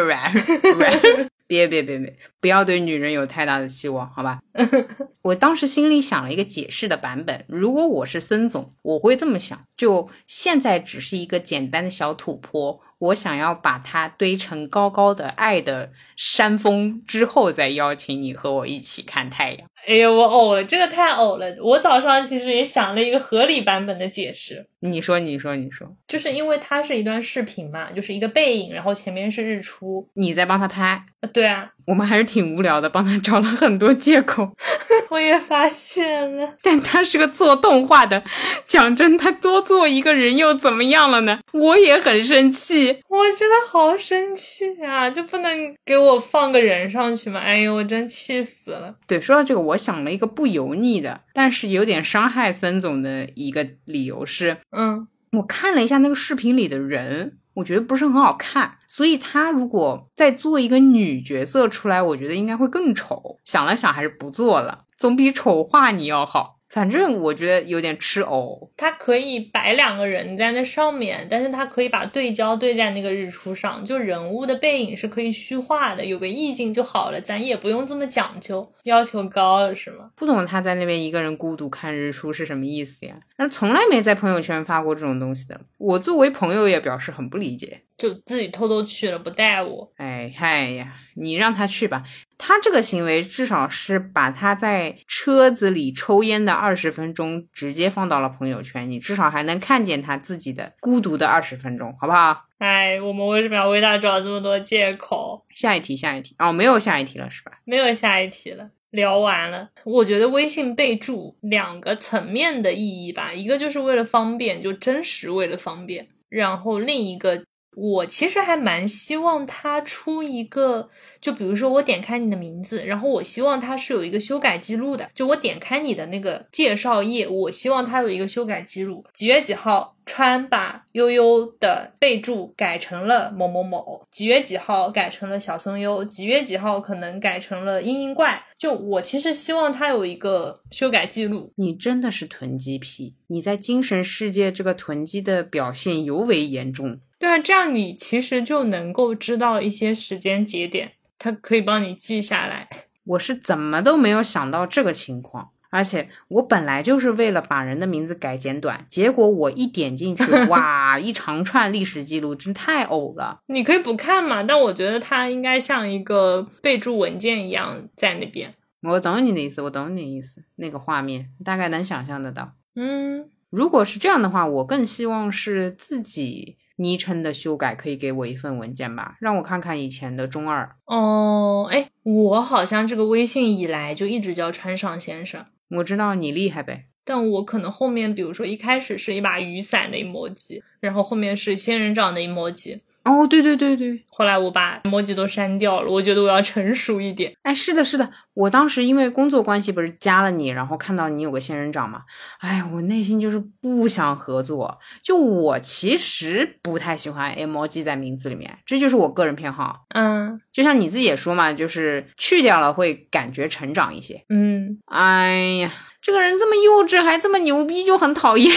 别别别别，不要对女人有太大的期望，好吧？我当时心里想了一个解释的版本，如果我是森总，我会这么想：就现在只是一个简单的小土坡，我想要把它堆成高高的爱的山峰之后，再邀请你和我一起看太阳。哎呀，我呕了，这个太呕了。我早上其实也想了一个合理版本的解释，你说，你说，你说，就是因为它是一段视频嘛，就是一个背影，然后前面是日出。你在帮他拍，啊，对啊，我们还是挺无聊的，帮他找了很多借口。我也发现了。但他是个做动画的，讲真，他多做一个人又怎么样了呢？我也很生气。我真的好生气啊！就不能给我放个人上去吗？哎呦，我真气死了。对，说到这个，我想了一个不油腻的，但是有点伤害森总的一个理由是，嗯，我看了一下那个视频里的人，我觉得不是很好看，所以他如果再做一个女角色出来，我觉得应该会更丑。想了想，还是不做了，总比丑化你要好。反正我觉得有点吃藕。它可以摆两个人在那上面，但是它可以把对焦对在那个日出上，就人物的背影是可以虚化的，有个意境就好了，咱也不用这么讲究，要求高了是吗？不懂他在那边一个人孤独看日出是什么意思呀？那从来没在朋友圈发过这种东西的。我作为朋友也表示很不理解。就自己偷偷去了，不带我。哎嗨呀，你让他去吧。他这个行为至少是把他在车子里抽烟的二十分钟直接放到了朋友圈，你至少还能看见他自己的孤独的二十分钟，好不好？哎，我们为什么要为他找这么多借口？下一题，下一题。哦，没有下一题了是吧？没有下一题了。聊完了，我觉得微信备注两个层面的意义吧，一个就是为了方便，就真实为了方便，然后另一个。我其实还蛮希望它出一个，就比如说我点开你的名字，然后我希望它是有一个修改记录的。就我点开你的那个介绍页，我希望它有一个修改记录，几月几号川把悠悠的备注改成了某某某，几月几号改成了小松优，几月几号可能改成了嘤嘤怪。就我其实希望它有一个修改记录。你真的是囤积癖，你在精神世界这个囤积的表现尤为严重。对啊，这样你其实就能够知道一些时间节点，它可以帮你记下来。我是怎么都没有想到这个情况，而且我本来就是为了把人的名字改简短，结果我一点进去，哇，一长串历史记录，真太呕了。你可以不看嘛，但我觉得它应该像一个备注文件一样在那边。我懂你的意思，我懂你的意思，那个画面大概能想象得到。嗯，如果是这样的话，我更希望是自己。昵称的修改可以给我一份文件吧，让我看看以前的中二。哦，哎，我好像这个微信以来就一直叫川上先生。我知道你厉害呗，但我可能后面，比如说一开始是一把雨伞的 emoji，然后后面是仙人掌的 emoji。哦，对对对对，后来我把 emoji 都删掉了，我觉得我要成熟一点。哎，是的，是的，我当时因为工作关系不是加了你，然后看到你有个仙人掌嘛，哎，我内心就是不想合作。就我其实不太喜欢 emoji 在名字里面，这就是我个人偏好。嗯，就像你自己也说嘛，就是去掉了会感觉成长一些。嗯，哎呀，这个人这么幼稚还这么牛逼，就很讨厌。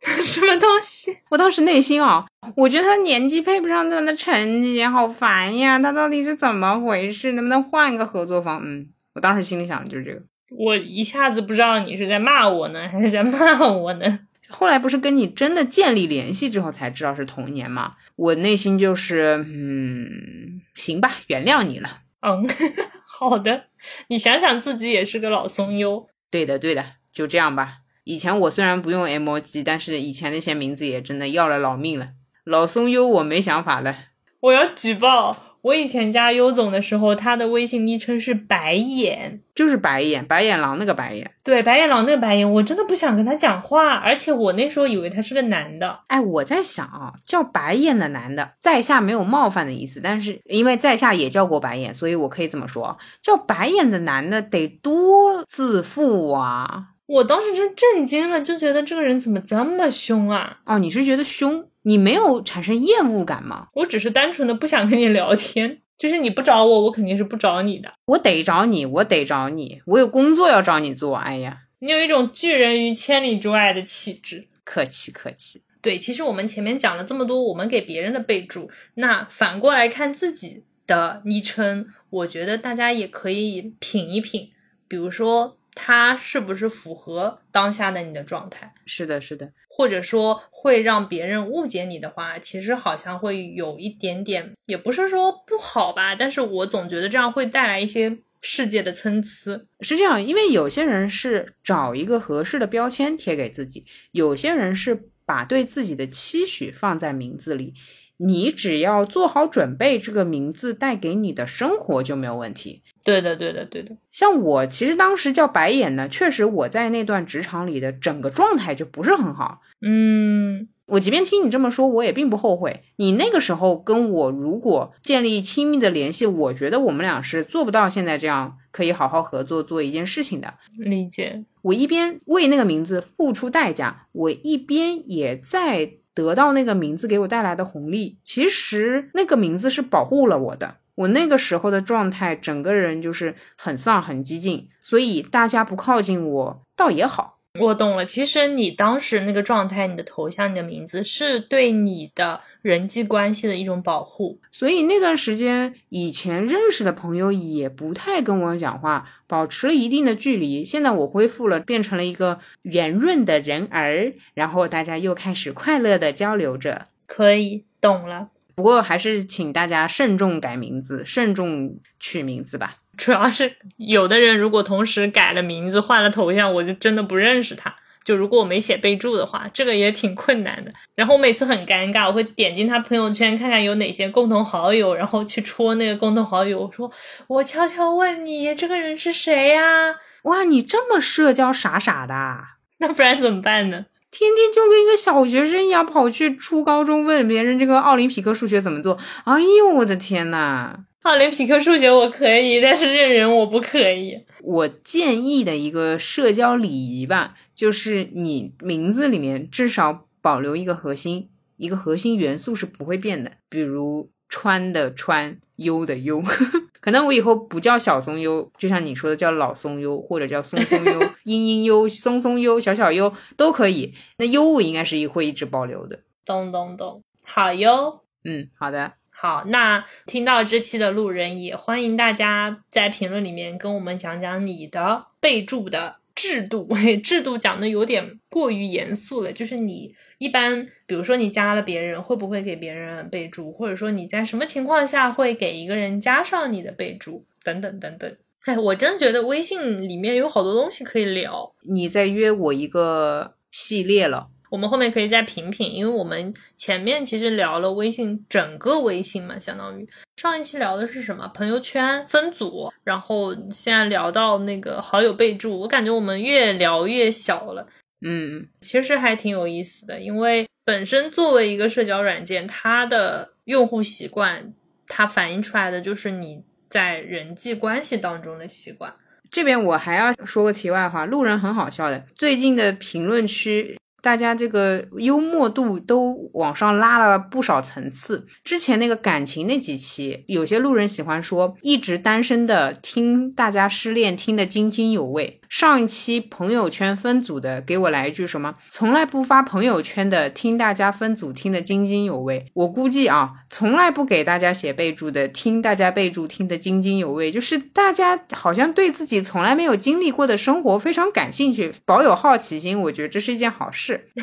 什么东西？我当时内心啊，我觉得他年纪配不上他的成绩，好烦呀！他到底是怎么回事？能不能换个合作方？嗯，我当时心里想的就是这个。我一下子不知道你是在骂我呢，还是在骂我呢？后来不是跟你真的建立联系之后才知道是同年嘛？我内心就是，嗯，行吧，原谅你了。嗯，好的。你想想自己也是个老松优。对的，对的，就这样吧。以前我虽然不用 emoji，但是以前那些名字也真的要了老命了。老松优，我没想法了。我要举报，我以前加优总的时候，他的微信昵称是白眼，就是白眼，白眼狼那个白眼。对，白眼狼那个白眼，我真的不想跟他讲话，而且我那时候以为他是个男的。哎，我在想啊，叫白眼的男的，在下没有冒犯的意思，但是因为在下也叫过白眼，所以我可以这么说，叫白眼的男的得多自负啊！我当时真震惊了，就觉得这个人怎么这么凶啊？哦，你是觉得凶？你没有产生厌恶感吗？我只是单纯的不想跟你聊天，就是你不找我，我肯定是不找你的。我得找你，我得找你，我有工作要找你做。哎呀，你有一种拒人于千里之外的气质。客气客气。对，其实我们前面讲了这么多，我们给别人的备注，那反过来看自己的昵称，我觉得大家也可以品一品，比如说。它是不是符合当下的你的状态？是的，是的。或者说会让别人误解你的话，其实好像会有一点点，也不是说不好吧。但是我总觉得这样会带来一些世界的参差。是这样，因为有些人是找一个合适的标签贴给自己，有些人是把对自己的期许放在名字里。你只要做好准备，这个名字带给你的生活就没有问题。对的，对的，对的。像我其实当时叫白眼呢，确实我在那段职场里的整个状态就不是很好。嗯，我即便听你这么说，我也并不后悔。你那个时候跟我如果建立亲密的联系，我觉得我们俩是做不到现在这样可以好好合作做一件事情的。理解。我一边为那个名字付出代价，我一边也在。得到那个名字给我带来的红利，其实那个名字是保护了我的。我那个时候的状态，整个人就是很丧、很激进，所以大家不靠近我，倒也好。我懂了，其实你当时那个状态，你的头像、你的名字，是对你的人际关系的一种保护。所以那段时间，以前认识的朋友也不太跟我讲话，保持了一定的距离。现在我恢复了，变成了一个圆润的人儿，然后大家又开始快乐的交流着。可以懂了，不过还是请大家慎重改名字，慎重取名字吧。主要是有的人如果同时改了名字换了头像，我就真的不认识他。就如果我没写备注的话，这个也挺困难的。然后我每次很尴尬，我会点进他朋友圈看看有哪些共同好友，然后去戳那个共同好友，我说我悄悄问你，这个人是谁呀？哇，你这么社交傻傻的，那不然怎么办呢？天天就跟一个小学生一样跑去初高中问别人这个奥林匹克数学怎么做。哎呦，我的天呐！奥林匹克数学我可以，但是认人我不可以。我建议的一个社交礼仪吧，就是你名字里面至少保留一个核心，一个核心元素是不会变的，比如川的川，优的优。可能我以后不叫小松优，就像你说的叫老松优，或者叫松松优、嘤嘤优、松松优、小小优都可以。那优我应该是会一直保留的。咚咚咚，好哟。嗯，好的。好，那听到这期的路人也欢迎大家在评论里面跟我们讲讲你的备注的制度。制度讲的有点过于严肃了，就是你一般，比如说你加了别人，会不会给别人备注，或者说你在什么情况下会给一个人加上你的备注，等等等等。哎，我真的觉得微信里面有好多东西可以聊。你在约我一个系列了。我们后面可以再品品，因为我们前面其实聊了微信整个微信嘛，相当于上一期聊的是什么朋友圈分组，然后现在聊到那个好友备注，我感觉我们越聊越小了。嗯，其实还挺有意思的，因为本身作为一个社交软件，它的用户习惯，它反映出来的就是你在人际关系当中的习惯。这边我还要说个题外话，路人很好笑的，最近的评论区。大家这个幽默度都往上拉了不少层次。之前那个感情那几期，有些路人喜欢说，一直单身的听大家失恋听得津津有味。上一期朋友圈分组的给我来一句什么？从来不发朋友圈的听大家分组听得津津有味。我估计啊，从来不给大家写备注的听大家备注听得津津有味，就是大家好像对自己从来没有经历过的生活非常感兴趣，保有好奇心。我觉得这是一件好事。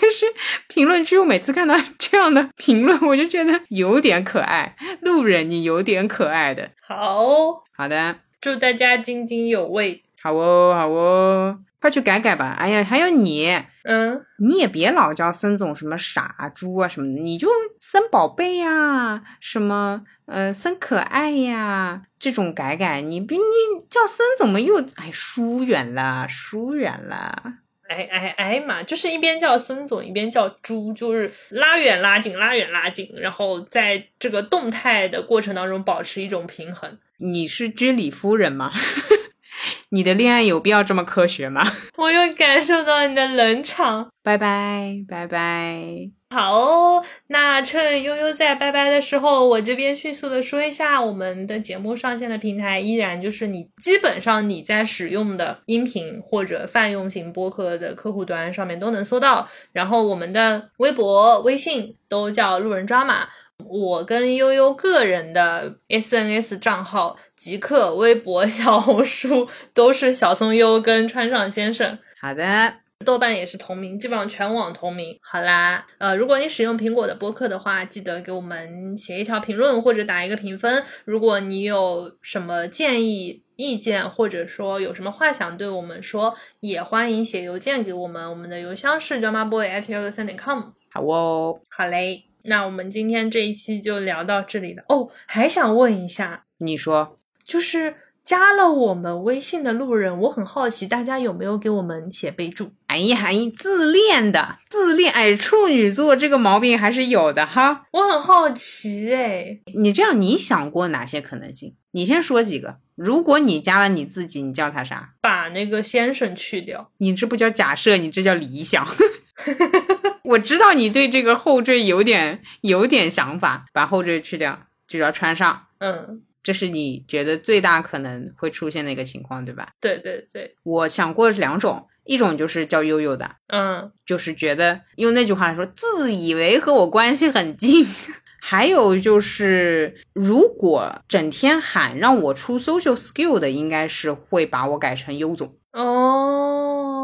但是评论区我每次看到这样的评论，我就觉得有点可爱。路人，你有点可爱的。好好的，祝大家津津有味。好哦，好哦。快去改改吧！哎呀，还有你，嗯，你也别老叫森总什么傻猪啊什么的，你就森宝贝呀，什么呃森可爱呀，这种改改，你比你叫森怎么又哎疏远了，疏远了。哎哎哎嘛，就是一边叫森总，一边叫猪，就是拉远拉近，拉远拉近，然后在这个动态的过程当中保持一种平衡。你是居里夫人吗？你的恋爱有必要这么科学吗？我又感受到你的冷场。拜拜拜拜。好哦，那趁悠悠在拜拜的时候，我这边迅速的说一下，我们的节目上线的平台依然就是你基本上你在使用的音频或者泛用型播客的客户端上面都能搜到。然后我们的微博、微信都叫路人抓马。我跟悠悠个人的 SNS 账号、极客、微博、小红书都是小松优跟川上先生。好的。豆瓣也是同名，基本上全网同名。好啦，呃，如果你使用苹果的播客的话，记得给我们写一条评论或者打一个评分。如果你有什么建议、意见，或者说有什么话想对我们说，也欢迎写邮件给我们。我们的邮箱是 dramaboy@163.com。好哦，好嘞。那我们今天这一期就聊到这里了。哦，还想问一下，你说，就是加了我们微信的路人，我很好奇，大家有没有给我们写备注？哎呀，哎，自恋的，自恋，哎，处女座这个毛病还是有的哈。我很好奇，哎，你这样，你想过哪些可能性？你先说几个。如果你加了你自己，你叫他啥？把那个先生去掉。你这不叫假设，你这叫理想。我知道你对这个后缀有点有点想法，把后缀去掉，就叫穿上。嗯，这是你觉得最大可能会出现的一个情况，对吧？对对对，我想过两种，一种就是叫悠悠的，嗯，就是觉得用那句话来说，自以为和我关系很近。还有就是，如果整天喊让我出 social skill 的，应该是会把我改成优总。哦，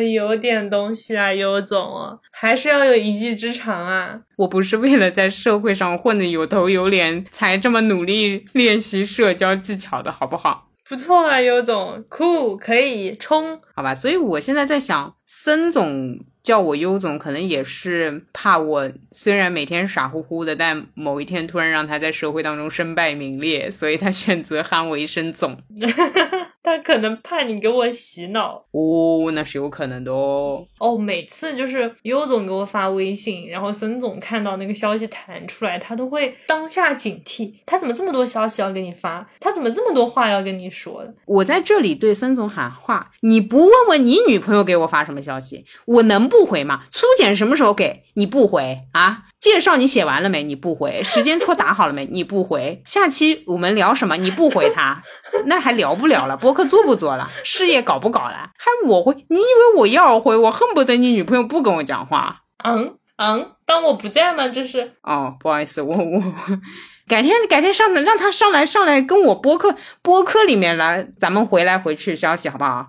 有点东西啊，优总，还是要有一技之长啊。我不是为了在社会上混得有头有脸，才这么努力练习社交技巧的，好不好？不错啊，优总，酷，可以冲，好吧。所以我现在在想，森总。叫我优总，可能也是怕我虽然每天傻乎乎的，但某一天突然让他在社会当中身败名裂，所以他选择喊我一声总。他可能怕你给我洗脑哦，那是有可能的哦。哦，每次就是优总给我发微信，然后孙总看到那个消息弹出来，他都会当下警惕，他怎么这么多消息要给你发？他怎么这么多话要跟你说的？我在这里对孙总喊话：你不问问你女朋友给我发什么消息，我能不回吗？初检什么时候给你不回啊？介绍你写完了没？你不回。时间戳打好了没？你不回。下期我们聊什么？你不回他，那还聊不聊了？播客做不做了？事业搞不搞了？还我回？你以为我要回？我恨不得你女朋友不跟我讲话。嗯嗯，当我不在吗？这是哦，不好意思，我我 改天改天上来让他上来上来跟我播客播客里面来，咱们回来回去消息好不好？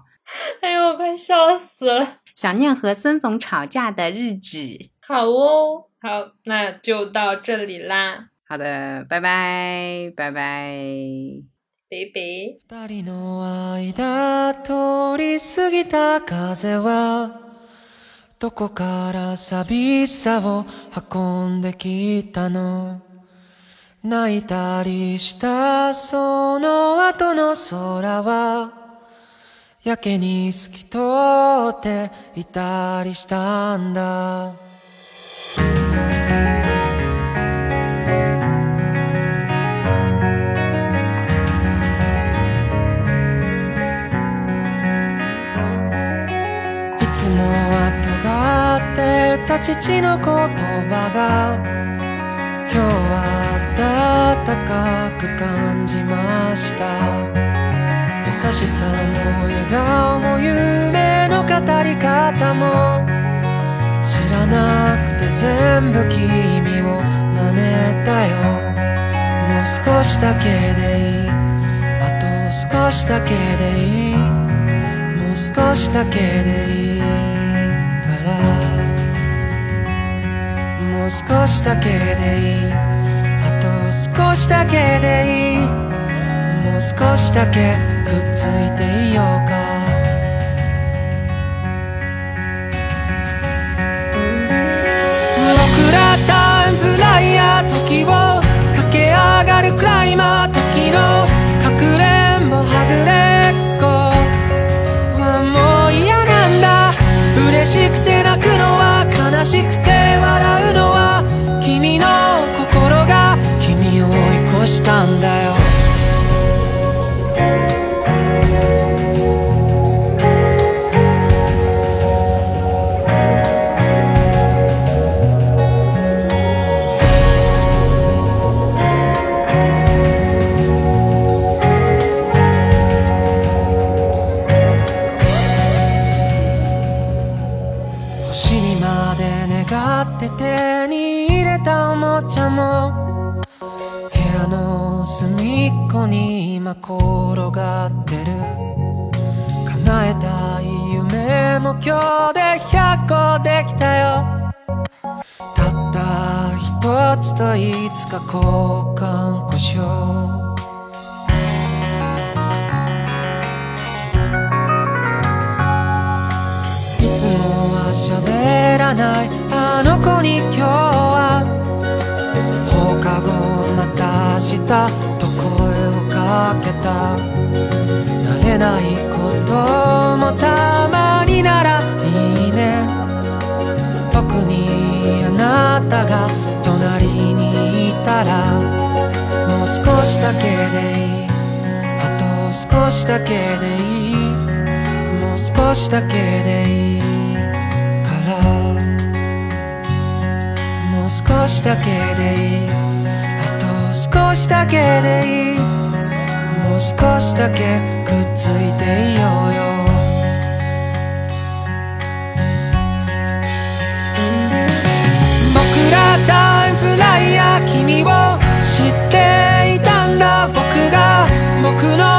哎呦，我快笑死了！想念和孙总吵架的日子。好哦。好，那就到这里啦。好的，拜拜，拜拜，拜拜。二人の間通り過ぎた風はどこから寂しさを運んできたの泣いたりしたその後の空はやけに透き通っていたりしたんだ いつもは尖ってた父の言葉が今日は暖かく感じました。優しさも笑顔も夢の語り方も知らなくて全部君を真似たよ。もう少しだけでいい。あと少しだけでいい。もう少しだけでいいから。もう少しだけでいい。あと少しだけでいい。もう少しだけくっついていようタイムフライヤー時を駆け上がるクライマー時のかくれんぼはぐれっこ。はもう嫌なんだ。嬉しくて泣くのは悲しくて笑うのは君の心が君を追い越したんだよ。夢も今日で100個できたよ。たった一つといつか交換故障。いつもは喋らない。あの子に今日は。放課後また明日と声をかけた。慣れないこともたまにならいいね。特にあなたが隣にいたらもう少しだけでいい。あと少しだけでいい。もう少しだけでいいから。もう少しだけでいい。あと少しだけでいい。もう少しだけくっついていようよ。知っていたんだ僕が僕の